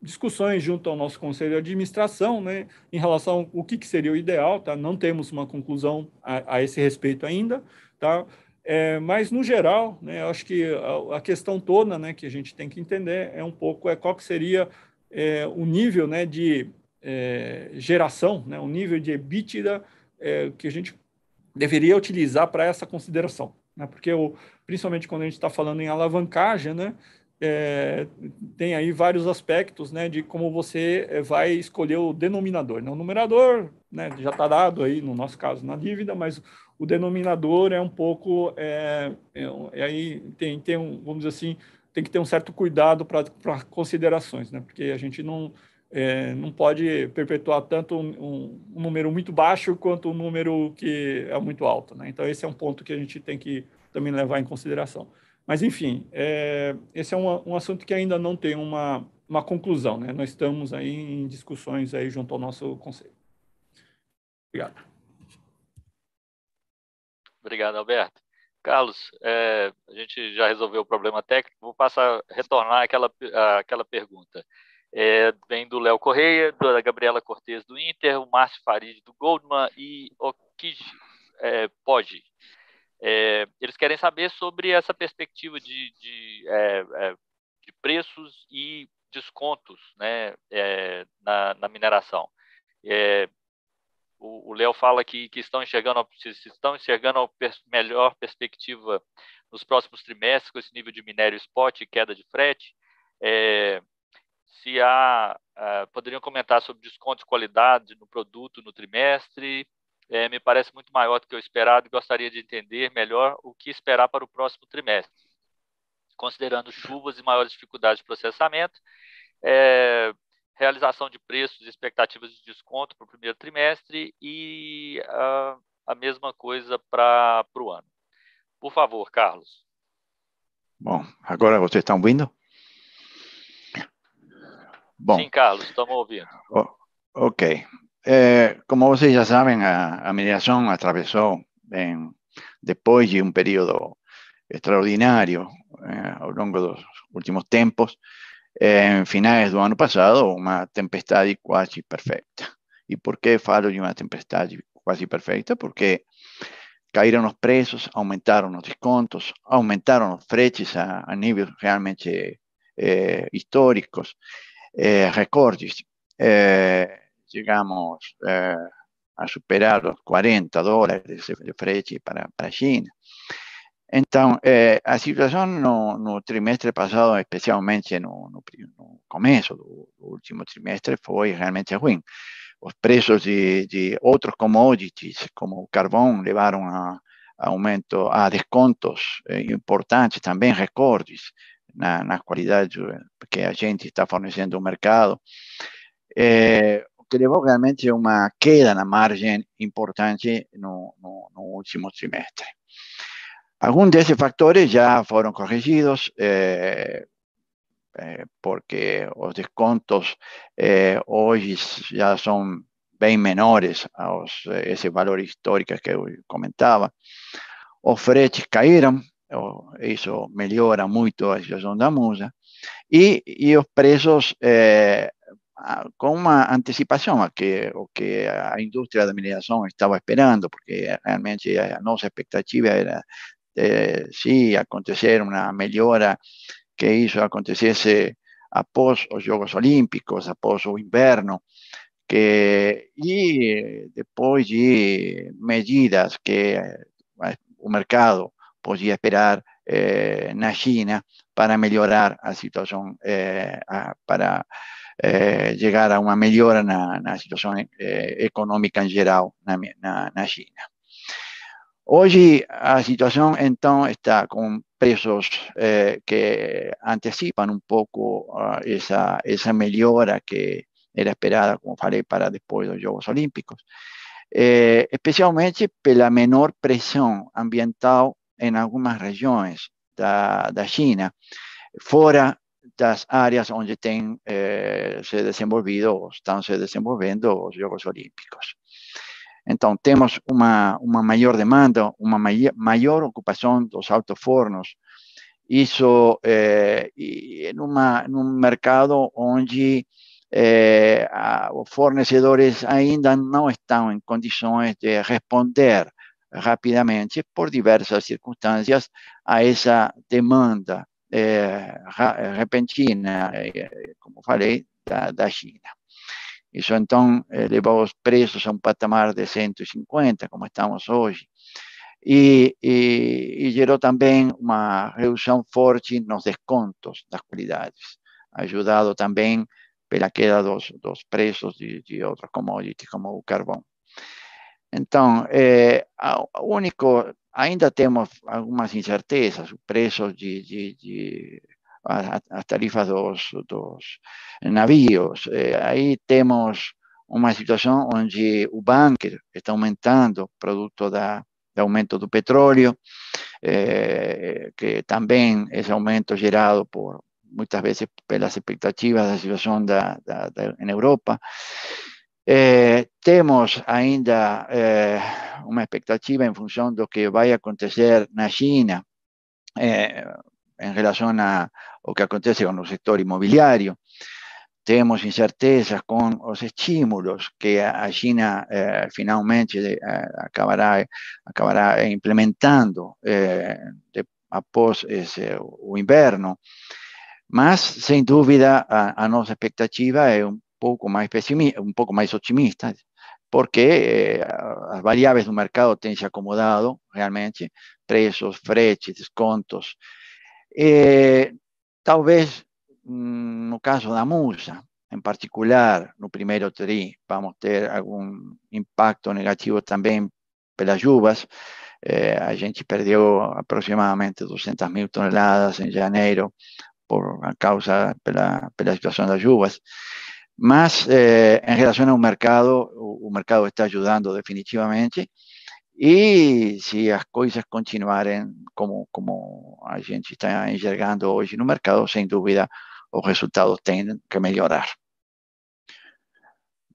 S4: discussões junto ao nosso conselho de administração, né, em relação ao que, que seria o ideal, tá? Não temos uma conclusão a, a esse respeito ainda, tá? É, mas, no geral, né, acho que a, a, questão toda né, que a gente tem que entender é um pouco é qual que seria é, o nível né, de é, geração, né, o nível de EBITDA que a gente deveria utilizar para essa consideração. Né, porque, o, principalmente quando a gente está falando em alavancagem, né, é, tem aí vários aspectos né, de como você é, vai escolher o denominador. Né? O numerador né, já está dado aí, no nosso caso, na dívida, mas o denominador é um pouco. É, é, aí tem, tem um, vamos dizer assim, tem que ter um certo cuidado para considerações, né? porque a gente não, é, não pode perpetuar tanto um, um, número muito baixo quanto um número que é muito alto. Né? Então, esse é um ponto que a gente tem que também levar em consideração. Mas, enfim, é, esse é um, um assunto que ainda não tem uma, uma conclusão, né? Nós estamos aí em discussões aí junto ao nosso conselho. Obrigado.
S2: Obrigado, Alberto. Carlos, é, a gente já resolveu o problema técnico, vou passar, retornar aquela, aquela pergunta. É, vem do Léo Correia, da Gabriela Cortes do Inter, o Márcio Farid do Goldman e o Kiji é, Poggi. É, eles querem saber sobre essa perspectiva de, de, é, é, de preços e descontos né, é, na, na, mineração. É, o Léo fala que, que estão enxergando, estão enxergando a pers melhor perspectiva nos próximos trimestres com esse nível de minério spot e queda de frete. É, se há, uh, poderiam comentar sobre descontos de qualidade no produto no trimestre. É, me parece muito maior do que o esperado e gostaria de entender melhor o que esperar para o próximo trimestre, considerando chuvas e maiores dificuldades de processamento. É, realização de preços e expectativas de desconto para o primeiro trimestre e a, a mesma coisa para o ano. Por favor, Carlos.
S6: Bom, agora vocês estão ouvindo?
S2: Bom, Sim, Carlos, estamos ouvindo.
S6: ok. Eh, como vocês já sabem, a, a mineração atravessou, em, depois de um período extraordinário eh, ao longo dos últimos tempos, en finales del año pasado una tempestad casi perfecta. ¿Y por qué falo de una tempestad casi perfecta? Porque caíram los precios, aumentaron los descontos, aumentaron los fretes a, niveles realmente eh, históricos, eh, recordes. Eh, llegamos a superar los 40 dólares de frete para, para China. Então, a situação no, no, trimestre passado, especialmente no, no, no começo do, do, último trimestre, foi realmente ruim. Os preços de, de outros commodities, como o carvão, levaram a aumento, a descontos eh, importantes, também recordes na, na qualidade que a gente está fornecendo ao mercado, é, que levou realmente uma queda na margem importante no, no, último trimestre. Algunos de esos factores ya fueron corregidos eh, eh, porque los descontos eh, hoy ya son bien menores a ese valor histórico que comentaba. Los fretes cayeron, eso mejora mucho la situación da musa, y, y los precios con una anticipación a que o que la industria de mineración estaba esperando, porque realmente la nuestra expectativa era eh, sí acontecer una mejora que hizo aconteciese após los Juegos Olímpicos, após o inverno, que, y después de medidas que eh, mercado podía esperar eh, en China para mejorar la situación, eh, para llegar a una mejora en la situación económica en general en China. Hoy la situación entonces está con precios eh, que anticipan un poco uh, esa, esa mejora que era esperada, como falei, para después de los Juegos Olímpicos. Eh, especialmente por la menor presión ambiental en algunas regiones da, da China, fuera das áreas donde ten, eh, se desenvolvido, están se desenvolvendo los Juegos Olímpicos. Entonces, tenemos una, mayor demanda, una mayor ocupación de los autofornos. Eso eh, en, un mercado donde eh, los fornecedores ainda no están en condiciones de responder rápidamente por diversas circunstancias a esa demanda eh, repentina, como falei, da, da China. Isso então levou os preços a um patamar de 150, como estamos hoje. E, e, e, gerou também uma redução forte nos descontos das qualidades, ajudado também pela queda dos, dos preços de, de outros commodities, como o carvão. Então, é, o único, ainda temos algumas incertezas, o preço de, de, de as tarifas dos, dos navios. Eh, aí temos uma situação onde o bunker está aumentando, produto da, do aumento do petróleo, eh, que também esse aumento gerado por muitas vezes pelas expectativas da situação da, da, da, Europa. Eh, temos ainda eh, uma expectativa em função do que vai acontecer na China eh, em relação ao que acontece com o setor imobiliário. Temos incertezas com os estímulos que a China finalmente acabará, acabará implementando de, após esse, o inverno. Mas, sem dúvida, a, a nossa expectativa é um pouco mais pessimista, um pouco mais otimista, porque eh, as variáveis do mercado têm se acomodado realmente, preços, fretes, descontos. Eh, mm, no caso da Musa, em particular, no primeiro TRI, vamos ter algum impacto negativo também pelas chuvas. Eh, a gente perdeu aproximadamente 200 mil toneladas em janeiro por a causa pela, pela situação das chuvas. Mas eh, em relação ao mercado, o, o, mercado está ajudando definitivamente. E se as coisas continuarem como, como a gente está enxergando hoje no mercado, sem dúvida, os resultados têm que melhorar.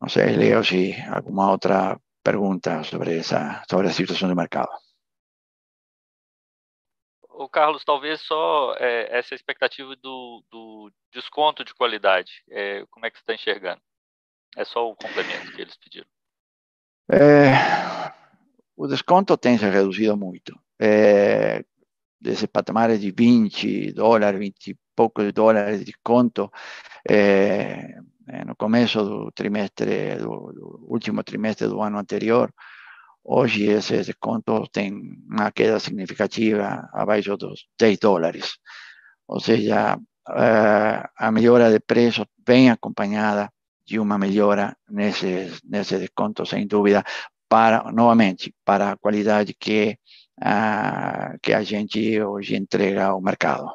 S6: Não sei, Leo, se alguma outra pergunta sobre essa sobre a situação do mercado.
S2: O Carlos, talvez só é, essa expectativa do, do, desconto de qualidade, é, como é que você está enxergando? É só o complemento que eles pediram.
S6: É, o desconto tem se reduzido muito. É, patamar de 20 dólares, 20 e poucos dólares de desconto, é, no começo do trimestre, do, do último trimestre do ano anterior, Hoje esse desconto tem uma queda significativa abaixo dos 10 dólares. Ou seja, a melhora de preços vem acompanhada de uma melhora nesse, nesse desconto, sem dúvida, para, novamente, para a qualidade que, uh, que a gente hoje entrega ao mercado.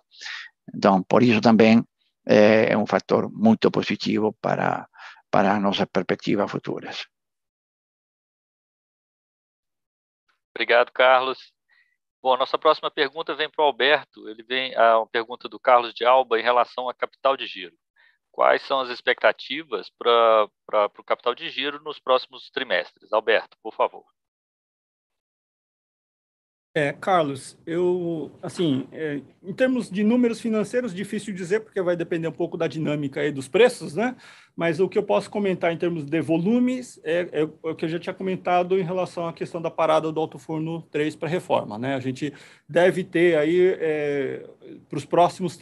S6: Então, por isso também é um fator muito positivo para, para as nossas perspectivas futuras.
S2: Obrigado, Carlos. Bom, nossa próxima pergunta vem para o Alberto. Ele vem a uma pergunta do Carlos de Alba em relação a capital de giro. Quais são as expectativas para o capital de giro nos próximos trimestres? Alberto, por favor.
S4: É, Carlos, eu, assim, é, em termos de números financeiros, difícil dizer, porque vai depender um pouco da dinâmica aí dos preços, né? Mas o que eu posso comentar em termos de volumes é, é, o que eu já tinha comentado em relação à questão da parada do Alto Forno 3 para reforma, né? A gente deve ter aí, é, para os próximos,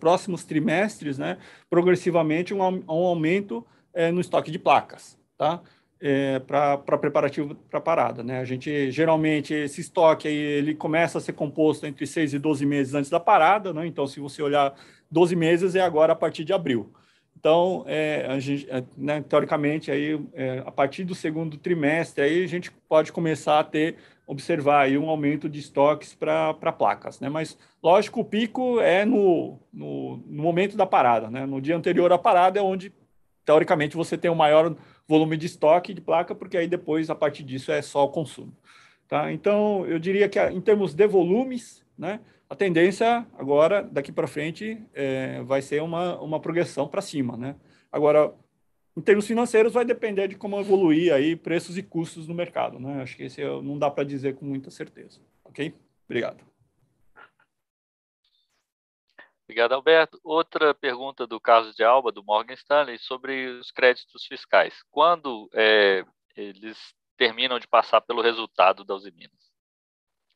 S4: próximos trimestres, né, progressivamente, um, um aumento é, no estoque de placas, tá? É, para preparativo para parada. Né? A gente, geralmente, esse estoque aí, ele começa a ser composto entre 6 e 12 meses antes da parada, né? então, se você olhar 12 meses, é agora a partir de abril. Então, é, a gente, é, né, teoricamente, aí, é, a partir do segundo trimestre, aí a gente pode começar a ter, observar aí um aumento de estoques para placas. Né? Mas, lógico, o pico é no, no, no momento da parada. Né? No dia anterior à parada é onde, teoricamente, você tem o maior volume de estoque de placa, porque aí depois, a partir disso, é só o consumo. Tá? Então, eu diria que em termos de volumes, né, a tendência agora, daqui para frente, é, vai ser uma, uma progressão para cima. Né? Agora, em termos financeiros, vai depender de como evoluir aí preços e custos no mercado. Né? Acho que esse não dá para dizer com muita certeza. Ok? Obrigado.
S2: Obrigado, Alberto. Outra pergunta do Carlos de Alba, do Morgan Stanley, sobre os créditos fiscais. Quando é, eles terminam de passar pelo resultado da Usiminas?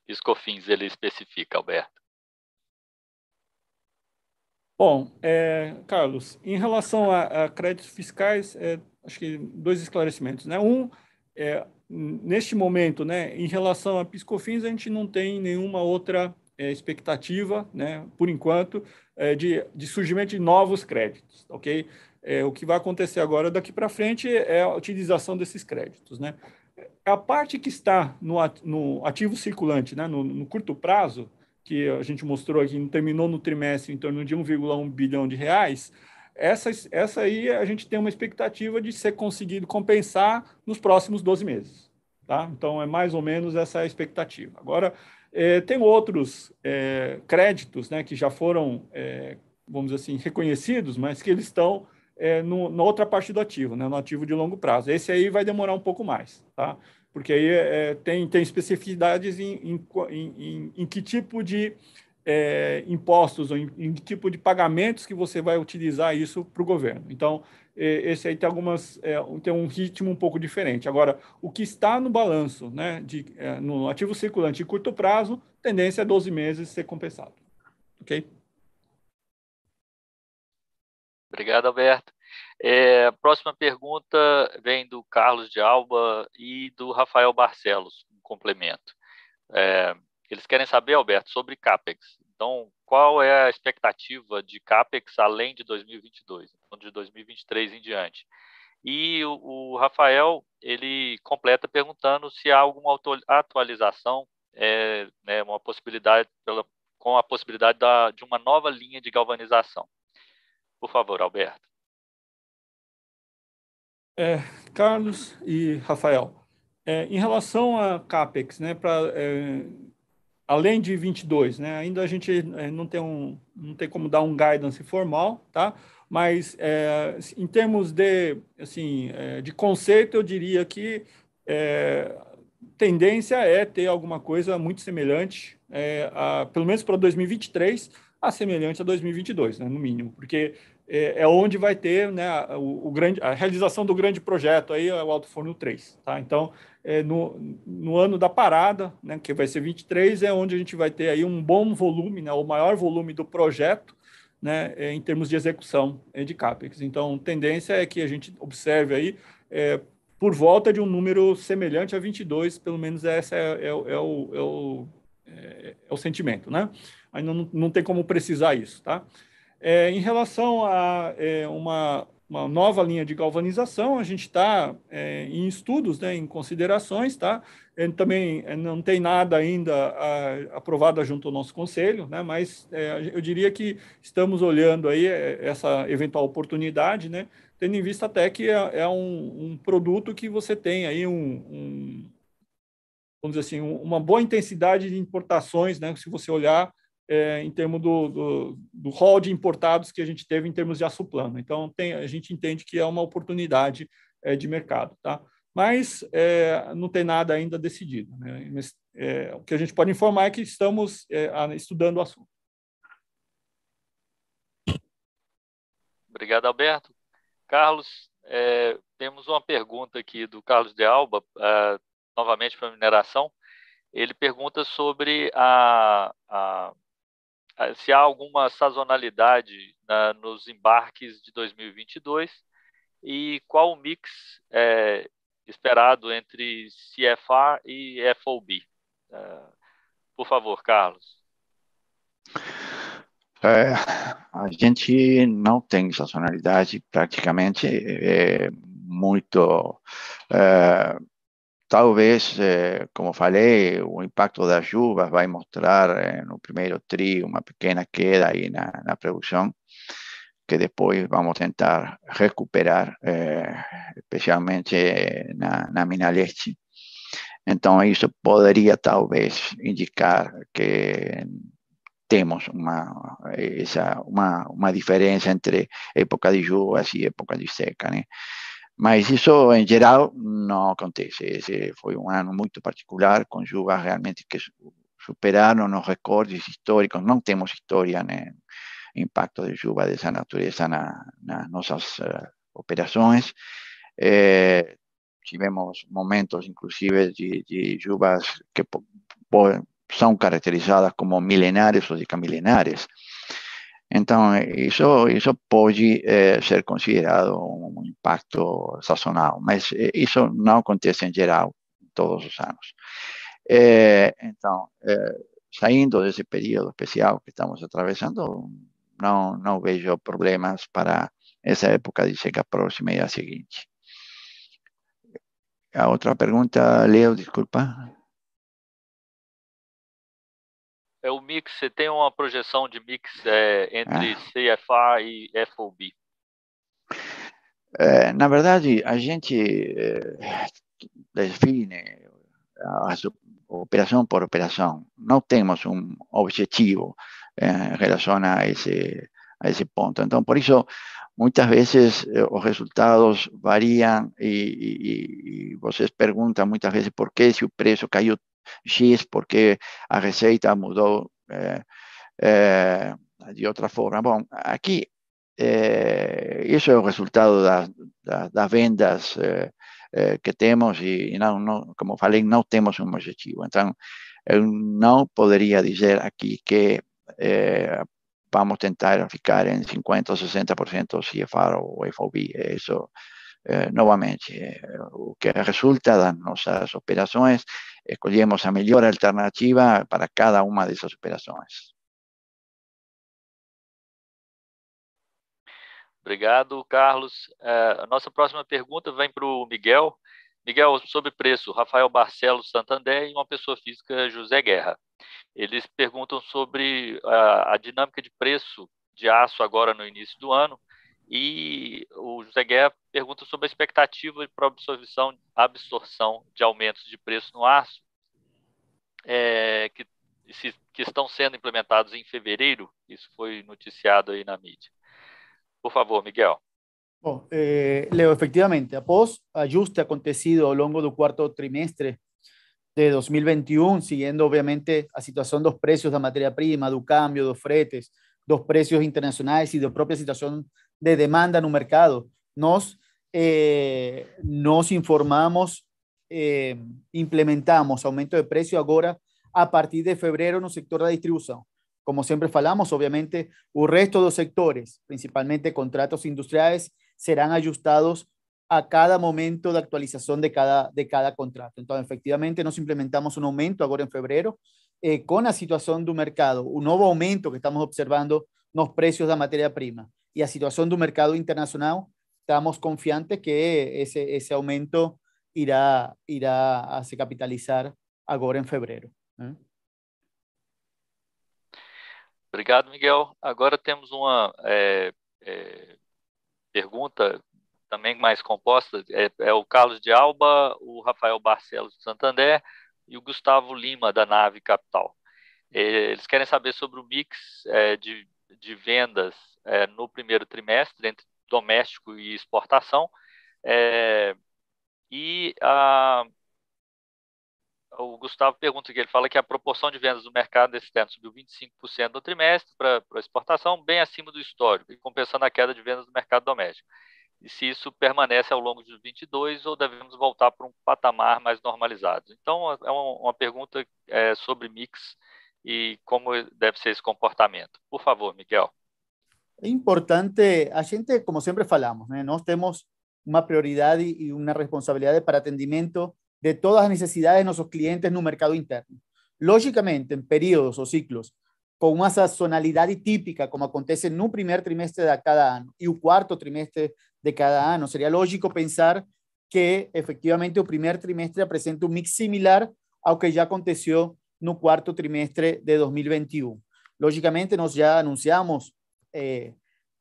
S2: Escofins, ele especifica, Alberto.
S4: Bom, é, Carlos, em relação a, a créditos fiscais, é, acho que dois esclarecimentos. Né? Um, é, neste momento, né, em relação a Piscofins, a gente não tem nenhuma outra é, expectativa, né, por enquanto, é, de, de surgimento de novos créditos, ok? É, o que vai acontecer agora daqui para frente é a utilização desses créditos, né? A parte que está no, no ativo circulante, né, no, no, curto prazo, que a gente mostrou aqui, terminou no trimestre em torno de 1,1 bilhão de reais, essa, essa aí a gente tem uma expectativa de ser conseguido compensar nos próximos 12 meses. Tá? Então, é mais ou menos essa a expectativa. Agora, é, tem outros é, créditos né, que já foram é, vamos dizer assim, reconhecidos, mas que eles estão é, na outra parte do ativo, né, no ativo de longo prazo. Esse aí vai demorar um pouco mais, tá? Porque aí é, tem, tem especificidades em, em, em, em que tipo de é, impostos ou em, que tipo de pagamentos que você vai utilizar isso para o governo. Então, esse aí tem algumas é, tem um ritmo um pouco diferente. Agora, o que está no balanço, né, de, é, no ativo circulante de curto prazo, tendência é 12 meses ser compensado. Ok?
S2: Obrigado, Alberto. É, próxima pergunta vem do Carlos de Alba e do Rafael Barcelos, um complemento. É, eles querem saber, Alberto, sobre CAPEX. Então, qual é a expectativa de CAPEX além de 2022, então de 2023 em diante? E o, Rafael, ele completa perguntando se há alguma atualização, é, né, uma possibilidade, pela, com a possibilidade da, de uma nova linha de galvanização. Por favor, Alberto.
S4: É, Carlos e Rafael, é, em relação a CAPEX, né, é, além de 22, né, ainda a gente é, não tem, um, não tem como dar um guidance formal, tá? mas é, em termos de, assim, é, de conceito, eu diria que tendência é ter alguma coisa muito semelhante, a, pelo menos para 2023, a semelhante a 2022, né, no mínimo, porque é, é onde vai ter né, o, o, grande, a realização do grande projeto, aí é o Alto Forno 3. Tá? Então, é, no, no ano da parada, né, que vai ser 23, é onde a gente vai ter aí um bom volume, né, o maior volume do projeto, né, é, em termos de execução é, de CAPEX. Então, tendência é que a gente observe aí é, por volta de um número semelhante a 22, pelo menos esse é, é, é, o, é, o, é, o sentimento, né? Ainda não, não tem como precisar isso, tá? É, em relação a é, uma, uma nova linha de galvanização, a gente está é, em estudos, né, em considerações, tá? Ele também é, não tem nada ainda a, aprovado junto ao nosso conselho, né? Mas é, eu diria que estamos olhando aí é, essa eventual oportunidade, né? Tendo em vista até que é, um, um, produto que você tem aí um, um vamos dizer assim, uma boa intensidade de importações, né? Se você olhar é, em termos do, do, do hall de importados que a gente teve em termos de aço plano. Então, tem, a gente entende que é uma oportunidade é, de mercado. Tá? Mas é, não tem nada ainda decidido. Né? Mas, é, o que a gente pode informar é que estamos é, estudando o assunto.
S2: Obrigado, Alberto. Carlos, é, temos uma pergunta aqui do Carlos de Alba, novamente para mineração. Ele pergunta sobre a, a se há alguma sazonalidade na, nos embarques de 2022 e qual o mix é, esperado entre CFR e FOB. É, por favor, Carlos.
S6: É, a gente não tem sazonalidade praticamente, é muito é, Talvez, eh, como falei, o impacto das chuvas vai mostrar eh, no primeiro tri uma pequena queda aí na, na produção, que depois vamos tentar recuperar, eh, especialmente na, na mina leste. Então, isso poderia talvez indicar que temos uma, essa, uma, uma diferença entre época de chuvas e época de seca, né? Mas isso, em geral, não acontece. Esse foi um ano muito particular, com chuvas realmente que superaram os recordes históricos. Não temos história, né? impacto de chuva dessa natureza na, nas nossas uh, operações. Eh, tivemos momentos, inclusive, de, de chuvas que são caracterizadas como milenares ou decamilenares. Então, isso, isso pode é, ser considerado um impacto sazonal, mas isso não acontece em geral todos os anos. É, então, é, saindo desse período especial que estamos atravessando, não, não vejo problemas para essa época de seca próxima e a seguinte. A outra pergunta, Leo, desculpa.
S2: É o mix, você tem uma projeção de mix é, entre ah. CFA e FOB?
S6: É, na verdade, a gente é, define a operação por operação. Não temos um objetivo é, em relação a esse a esse ponto. Então, por isso, muitas vezes eh, os resultados variam e, e, e, vocês perguntam muitas vezes por que se o preço caiu X, porque a receita mudou eh, eh, de outra forma. Bom, aqui, isso é o resultado das, das, das vendas que temos e, não, não, como falei, não temos um objetivo. Então, eu não poderia dizer aqui que vamos a tentar ficar en 50 o 60% CFR o FOB. Eh, eh, lo que resulta de nuestras operaciones, escolhemos a mejor alternativa para cada una de esas operaciones.
S2: Obrigado, Carlos. Uh, a nossa próxima pergunta vem para o Miguel. Miguel, sobre preço, Rafael Barcelos Santander e uma pessoa física, José Guerra. Eles perguntam sobre a, a dinâmica de preço de aço agora no início do ano e o José Guerra pergunta sobre a expectativa para absorção, absorção de aumentos de preço no aço é, que, se, que estão sendo implementados em fevereiro. Isso foi noticiado aí na mídia. Por favor, Miguel.
S5: Bom, eh, Leo, efectivamente, após ajuste acontecido ao longo do quarto trimestre de 2021, siguiendo obviamente a situación dos precios de materia prima, do cambio, dos fretes, dos precios internacionales y de propia situación de demanda no mercado, nos, eh, nos informamos, eh, implementamos aumento de precio agora a partir de febrero no sector da distribución. Como siempre falamos, obviamente, o resto dos sectores, principalmente contratos industriales, serán ajustados a cada momento de actualización de cada, de cada contrato. Entonces, efectivamente, nos implementamos un aumento ahora en febrero eh, con la situación del mercado, un nuevo aumento que estamos observando los precios de la materia prima y la situación del mercado internacional, estamos confiantes que ese, ese aumento irá, irá a se capitalizar ahora en febrero. ¿eh?
S2: Obrigado, Miguel. Agora temos uma é, é, pergunta também mais composta, é, é, o Carlos de Alba, o Rafael Barcelos de Santander e o Gustavo Lima, da Nave Capital. É, eles querem saber sobre o mix é, de, de vendas é, no primeiro trimestre entre doméstico e exportação. É, e a, o Gustavo pergunta que ele fala que a proporção de vendas do mercado externo subiu 25% no trimestre para exportação, bem acima do histórico, e compensando a queda de vendas do mercado doméstico e se isso permanece ao longo de 22 ou devemos voltar para um patamar mais normalizado. Então, é uma, uma pergunta é, sobre mix e como deve ser esse comportamento. Por favor, Miguel.
S5: É importante, a gente, como sempre falamos, né, nós temos uma prioridade e uma responsabilidade para atendimento de todas as necessidades de nossos clientes no mercado interno. Lógicamente, em períodos ou ciclos con una sazonalidad típica, como acontece en un primer trimestre de cada año y un cuarto trimestre de cada año. Sería lógico pensar que efectivamente el primer trimestre presenta un mix similar ao que ya aconteció en el cuarto trimestre de 2021. Lógicamente, nos ya anunciamos eh,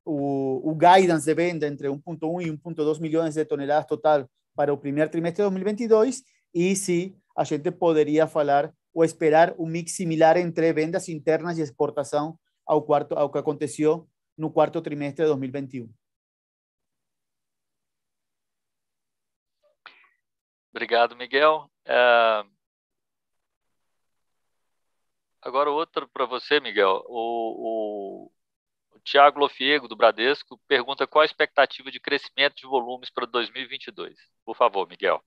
S5: o, guidance de venda entre 1.1 y 1.2 millones de toneladas total para el primer trimestre de 2022 y si a gente podría falar o esperar un mix similar entre vendas internas y exportación ao, cuarto, ao que aconteceu no quarto trimestre de 2021.
S2: Obrigado, Miguel. Uh, agora outro para você, Miguel. O, o, o Tiago Lofiego, do Bradesco, pergunta qual a expectativa de crescimento de volumes para 2022. Por favor, Miguel.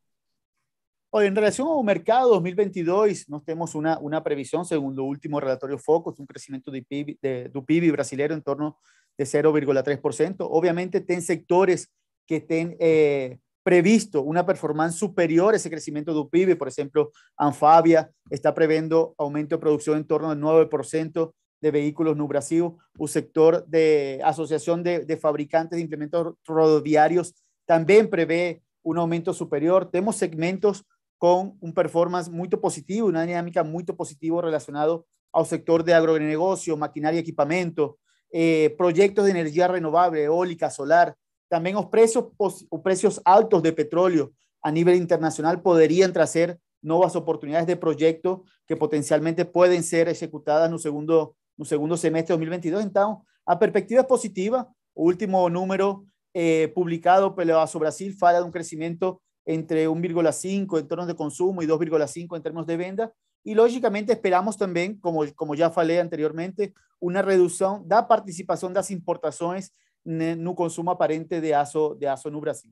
S5: Hoy, en relación al mercado 2022, nos tenemos una, una previsión, según el último relatorio Focus, un crecimiento de PIB, de, PIB brasileño en torno de 0,3%. Obviamente, ten sectores que estén eh, previsto una performance superior a ese crecimiento del PIB. Por ejemplo, Anfavia está previendo aumento de producción en torno del 9% de vehículos no Brasil. Un sector de asociación de, fabricantes de implementos rodoviarios también prevé un aumento superior. Tenemos segmentos con un performance muy positivo, una dinámica muy positiva relacionado al sector de agronegocio, maquinaria y equipamiento, eh, proyectos de energía renovable, eólica, solar. También los precios, los precios altos de petróleo a nivel internacional podrían traer nuevas oportunidades de proyectos que potencialmente pueden ser ejecutadas en un segundo, un segundo semestre de 2022. Entonces, a perspectiva es positiva. El último número eh, publicado pelo Aso Brasil fala de un crecimiento entre 1,5 en términos de consumo y 2,5 en términos de venta. Y lógicamente esperamos también, como, como ya falei anteriormente, una reducción da participación de las importaciones no consumo aparente de aço, de aço no Brasil.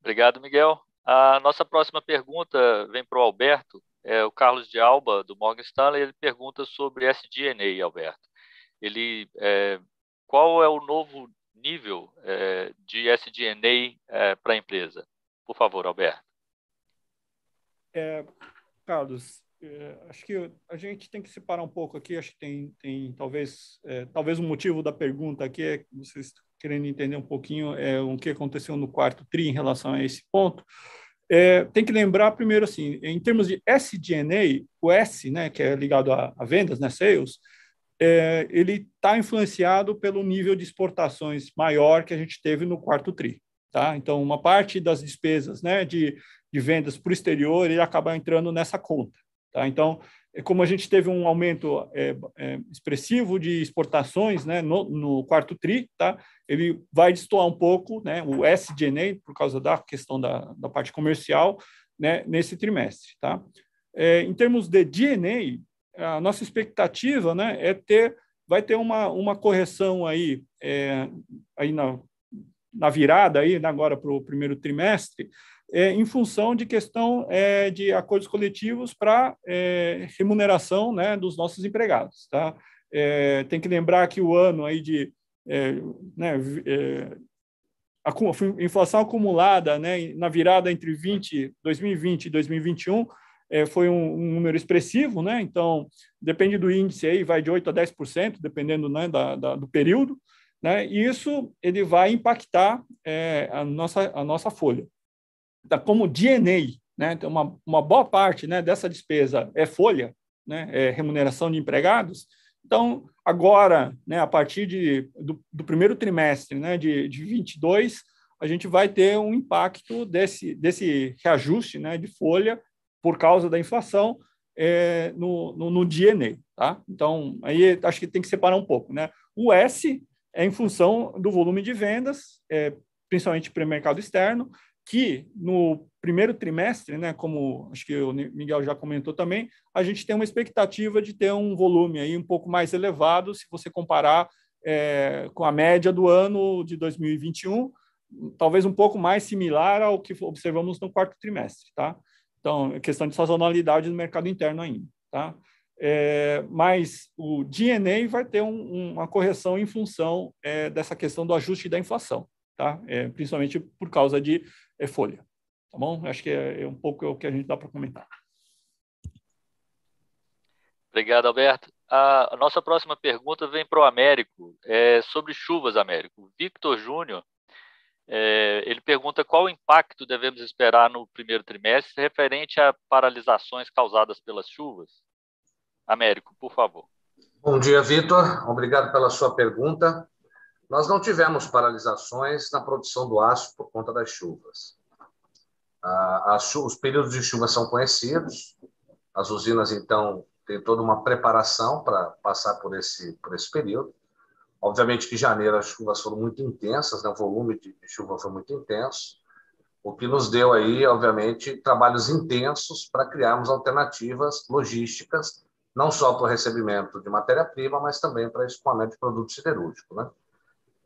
S2: Obrigado, Miguel. A nossa próxima pergunta vem para o Alberto. É o Carlos de Alba, do Morgan Stanley. Ele pergunta sobre SG&A, Alberto. Ele, é, qual é o novo nível é, de é, para a empresa? Por favor, Alberto.
S4: É, Carlos, é, acho que a gente tem que separar um pouco aqui. Acho que tem, tem talvez, é, talvez o motivo da pergunta aqui é que vocês querendo entender um pouquinho é, o que aconteceu no quarto tri em relação a esse ponto. É, tem que lembrar primeiro assim, em termos de SG&A, o S, né, que é ligado a, a vendas, né, sales, é, ele está influenciado pelo nível de exportações maior que a gente teve no quarto tri. Tá? Então, uma parte das despesas né, de, de vendas para o exterior ele acaba entrando nessa conta. Tá? Então, como a gente teve um aumento é, é, expressivo de exportações né, no, no, quarto TRI, tá? ele vai destoar um pouco né, o SG&A, por causa da questão da, da parte comercial, né, nesse trimestre. Tá? É, em termos de DNA, a nossa expectativa né, é ter, vai ter uma, uma correção aí, é, aí na, na virada aí, né, agora para o primeiro trimestre, é, em função de questão é, de acordos coletivos para é, remuneração né, dos nossos empregados. Tá? É, tem que lembrar que o ano aí de é, né, é, a inflação acumulada né, na virada entre 20, 2020 e 2021 foi um, um, número expressivo, né? então depende do índice, aí, vai de 8% a 10%, dependendo né, da, da, do período, né? e isso ele vai impactar a, nossa, a nossa folha da, como DNA, né? Então, uma, uma boa parte né, dessa despesa é folha, né, é remuneração de empregados. Então, agora, né, a partir de, do, do primeiro trimestre né, de, de 22, a gente vai ter um impacto desse, desse reajuste né, de folha por causa da inflação é, no, no, no DNA. Tá? Então, aí acho que tem que separar um pouco. Né? O S é em função do volume de vendas, é, principalmente para o mercado externo, que no primeiro trimestre, né, como acho que o Miguel já comentou também, a gente tem uma expectativa de ter um volume aí um pouco mais elevado se você comparar é, com a média do ano de 2021, talvez um pouco mais similar ao que observamos no quarto trimestre, tá? Então, é questão de sazonalidade do mercado interno ainda, tá? É, mas o DNA vai ter um, uma correção em função é, dessa questão do ajuste da inflação, tá? É, principalmente por causa de é folha. Tá bom? Acho que é, é um pouco o que a gente dá para comentar.
S2: Obrigado, Alberto. A nossa próxima pergunta vem para o Américo, é sobre chuvas, Américo. Victor Júnior, é, ele pergunta qual o impacto devemos esperar no primeiro trimestre referente a paralisações causadas pelas chuvas. Américo, por favor.
S7: Bom dia, Vitor. Obrigado pela sua pergunta. Nós não tivemos paralisações na produção do aço por conta das chuvas. os períodos de chuva são conhecidos, as usinas, então, têm toda uma preparação para passar por esse, por esse período. Obviamente que em janeiro as chuvas foram muito intensas, né? o volume de chuva foi muito intenso, o que nos deu aí, obviamente, trabalhos intensos para criarmos alternativas logísticas, não só para o recebimento de matéria-prima, mas também para escoamento de produto siderúrgico. Né?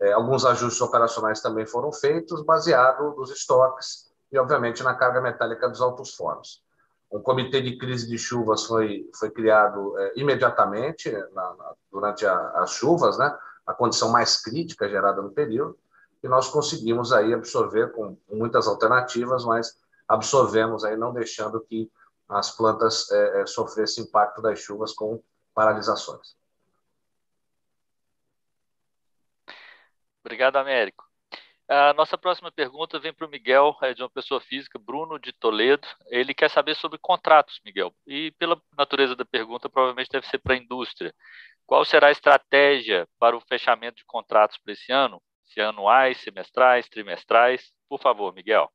S7: É, alguns ajustes operacionais também foram feitos, baseado nos estoques e, obviamente, na carga metálica dos altos fornos. Um comitê de crise de chuvas foi, foi criado é, imediatamente na, na, durante a, as chuvas, né? a condição mais crítica gerada no período, e nós conseguimos aí absorver com muitas alternativas, mas absorvemos aí não deixando que as plantas é, é sofressem impacto das chuvas com paralisações.
S2: Obrigado, Américo. A nossa próxima pergunta vem para o Miguel, é de uma pessoa física, Bruno de Toledo. Ele quer saber sobre contratos, Miguel. E pela natureza da pergunta, provavelmente deve ser para a indústria. Qual será a estratégia para o fechamento de contratos para esse ano? Se anuais, semestrais, trimestrais? Por favor, Miguel.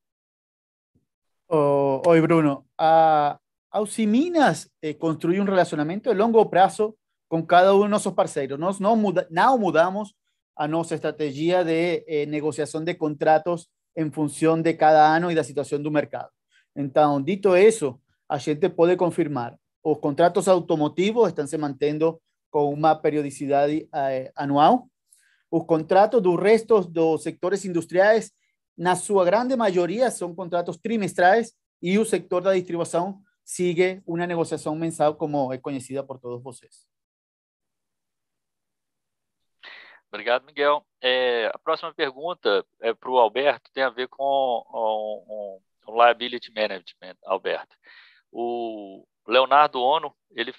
S5: Oh, oi, Bruno. A, Auximinas eh, construye un relacionamiento de largo plazo con cada uno de nuestros parceiros. Nós não, muda, não mudamos a nossa estratégia de eh, negociação de contratos em função de cada ano e da situação do mercado. Então, dito isso, a gente pode confirmar, os contratos automotivos estão se mantendo com uma periodicidade eh, anual. Os contratos do resto dos sectores industriais, na sua grande maioria, são contratos trimestrais e o sector da distribuição sigue uma negociação mensal, como é conhecida por todos vocês.
S2: Obrigado, Miguel. É, a próxima pergunta é para o Alberto, tem a ver com o, o, o liability management, Alberto. O Leonardo Ono, ele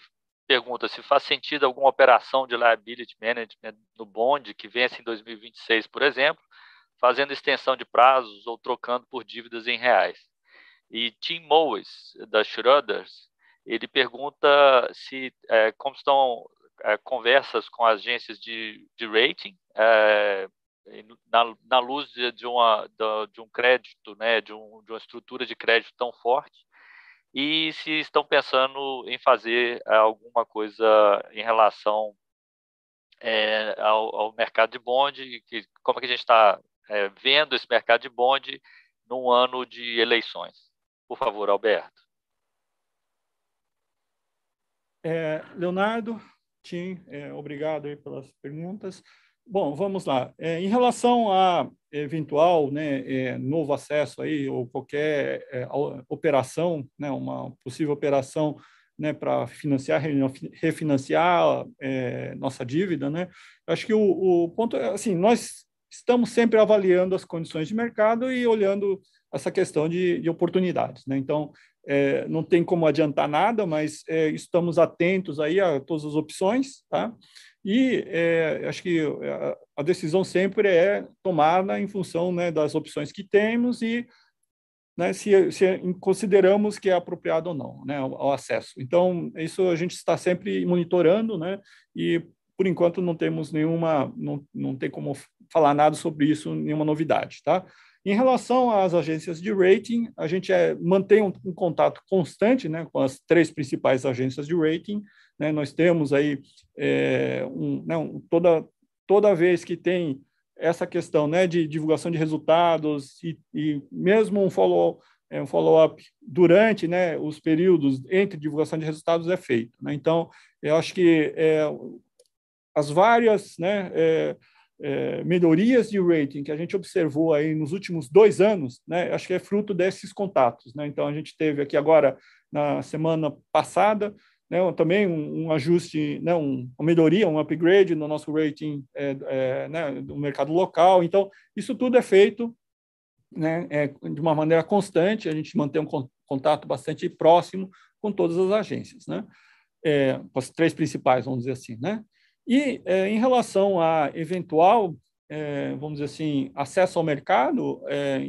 S2: pergunta se faz sentido alguma operação de liability management no bond que vence em 2026, por exemplo, fazendo extensão de prazos ou trocando por dívidas em reais. E Tim Mowes, da Schroders, ele pergunta se é, como estão conversas com agências de, de rating é, na, na, luz de, de, uma, de, um crédito, né, de, um, de uma estrutura de crédito tão forte, e se estão pensando em fazer é, alguma coisa em relação é, ao, ao, mercado de bonde, que, como é que a gente está é, vendo esse mercado de bonde num ano de eleições. Por favor, Alberto.
S4: É, Leonardo, Tim, é, obrigado aí pelas perguntas. Bom, vamos lá. É, em relação a eventual né, é, novo acesso aí, ou qualquer é, operação, né, uma possível operação né, para financiar, refinanciar é, nossa dívida, né, acho que o, o ponto é assim, nós estamos sempre avaliando as condições de mercado e olhando essa questão de, de oportunidades. Né? Então, é, não tem como adiantar nada, mas é, estamos atentos aí a todas as opções, tá? E é, acho que a, a, decisão sempre é tomada em função né, das opções que temos e né, se, se, consideramos que é apropriado ou não, né, o, o, acesso. Então, isso a gente está sempre monitorando, né, e por enquanto não temos nenhuma, não, não tem como falar nada sobre isso, nenhuma novidade, tá? Em relação às agências de rating, a gente é, mantém um, um, contato constante né, com as três principais agências de rating. Né, nós temos aí é, um, né, um, toda, toda vez que tem essa questão né, de divulgação de resultados e, e mesmo um follow é, um follow-up durante né, os períodos entre divulgação de resultados é feito. Né? Então, eu acho que é, as várias né, é, melhorias de rating que a gente observou aí nos últimos dois anos, né, acho que é fruto desses contatos. Né? Então, a gente teve aqui agora, na semana passada, né, também um, um ajuste, né, um, uma melhoria, um upgrade no nosso rating é, é, do mercado local. Então, isso tudo é feito né, é, de uma maneira constante, a gente mantém um contato bastante próximo com todas as agências, né? É, com as três principais, vamos dizer assim, né? E é, em relação a eventual, é, vamos dizer assim, acesso ao mercado é,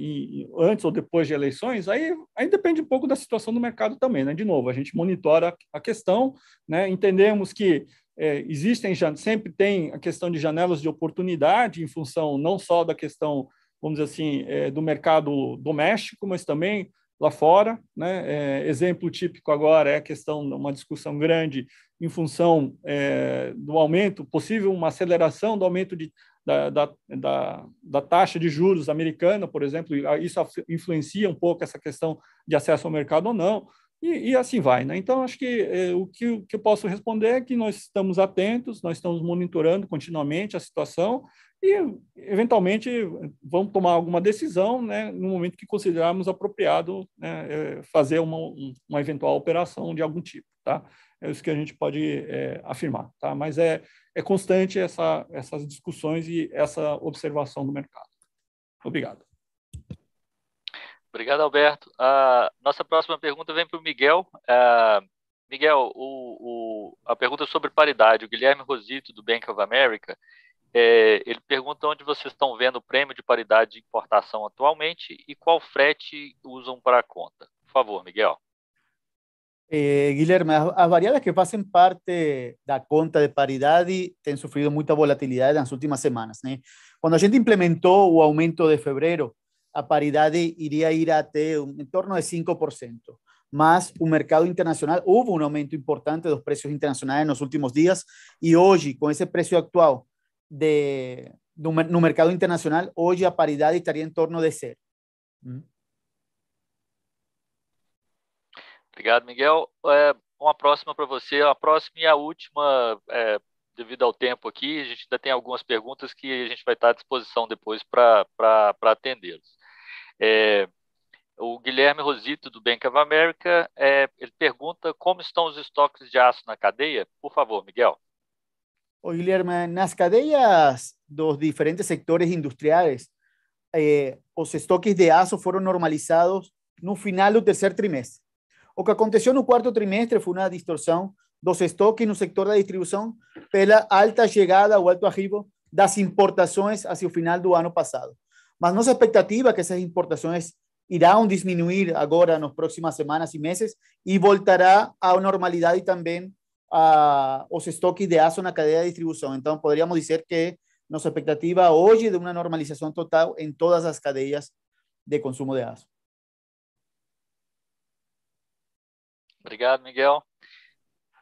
S4: antes ou depois de eleições, aí, aí depende um pouco da situação do mercado também, né? De novo, a gente monitora a questão, né? Entendemos que é, existem sempre tem a questão de janelas de oportunidade em função não só da questão, vamos dizer assim, é, do mercado doméstico, mas também lá fora. Né? É, exemplo típico agora é a questão de uma discussão grande em função é, do aumento, possível uma aceleração do aumento de, da, da, da, da, taxa de juros americana, por exemplo, isso influencia um pouco essa questão de acesso ao mercado ou não, e, e assim vai. Né? Então, acho que é, o que, que eu posso responder é que nós estamos atentos, nós estamos monitorando continuamente a situação e, eventualmente, vamos tomar alguma decisão né, no momento que considerarmos apropriado né, é, fazer uma, uma eventual operação de algum tipo. Tá? É isso que a gente pode é, afirmar. Tá? Mas é, é constante essa, essas discussões e essa observação do mercado. Obrigado.
S2: Obrigado, Alberto. A nossa próxima pergunta vem para o Miguel. Uh, Miguel, o, o, a pergunta sobre paridade. O Guilherme Rosito, do Bank of America, é, ele pergunta onde vocês estão vendo o prêmio de paridade de importação atualmente e qual frete usam para a conta. Por favor, Miguel.
S5: Eh, Guilherme, as, variables que fazem parte da conta de paridade têm sofrido muita volatilidade nas últimas semanas. Né? Quando a gente implementou o aumento de fevereiro, a paridade iria ir até em torno de 5%. mas o mercado internacional, houve um aumento importante dos preços internacionais nos últimos dias, e hoje, com esse preço atual de, no, mercado internacional, hoje a paridade estaria em torno de zero.
S2: Obrigado, Miguel. É, uma próxima para você, a próxima e a última, é, devido ao tempo aqui, a gente ainda tem algumas perguntas que a gente vai estar à disposição depois para atendê-los. É, o Guilherme Rosito, do Bank of America, é, ele pergunta como estão os estoques de aço na cadeia. Por favor, Miguel.
S5: Oi, Guilherme, nas cadeias dos diferentes sectores industriais, eh, os estoques de aço foram normalizados no final do terceiro trimestre. O que aconteceu no quarto trimestre foi uma distorção dos estoques no sector da distribuição pela alta chegada, o alto arribo das importações hacia o final do ano passado. Mas nossa expectativa que essas importações irão diminuir agora nas próximas semanas e meses e voltará à normalidade também a, os estoques de aço na cadeia de distribuição. Então, poderíamos dizer que nossa expectativa hoje é de uma normalização total em todas as cadeias de consumo de aço.
S2: Obrigado, Miguel.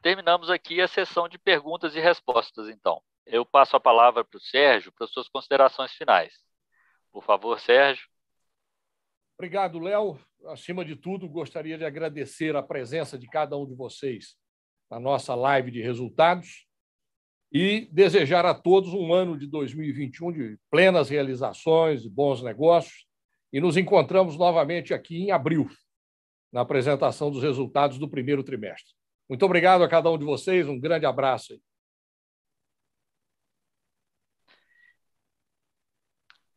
S2: Terminamos aqui a sessão de perguntas e respostas, então. Eu passo a palavra para o Sérgio para suas considerações finais. Por favor, Sérgio.
S3: Obrigado, Léo. Acima de tudo, gostaria de agradecer a presença de cada um de vocês na nossa live de resultados e desejar a todos um ano de 2021 de plenas realizações, de bons negócios. E nos encontramos novamente aqui em abril, na apresentação dos resultados do primeiro trimestre. Muito obrigado a cada um de vocês, um grande abraço.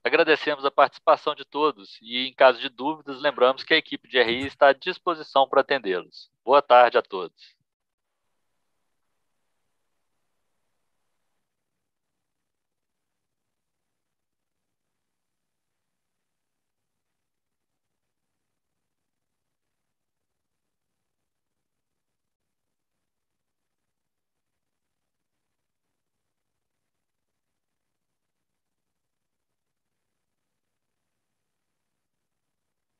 S2: Agradecemos a participação de todos e, em caso de dúvidas, lembramos que a equipe de RI está à disposição para atendê-los. Boa tarde a todos.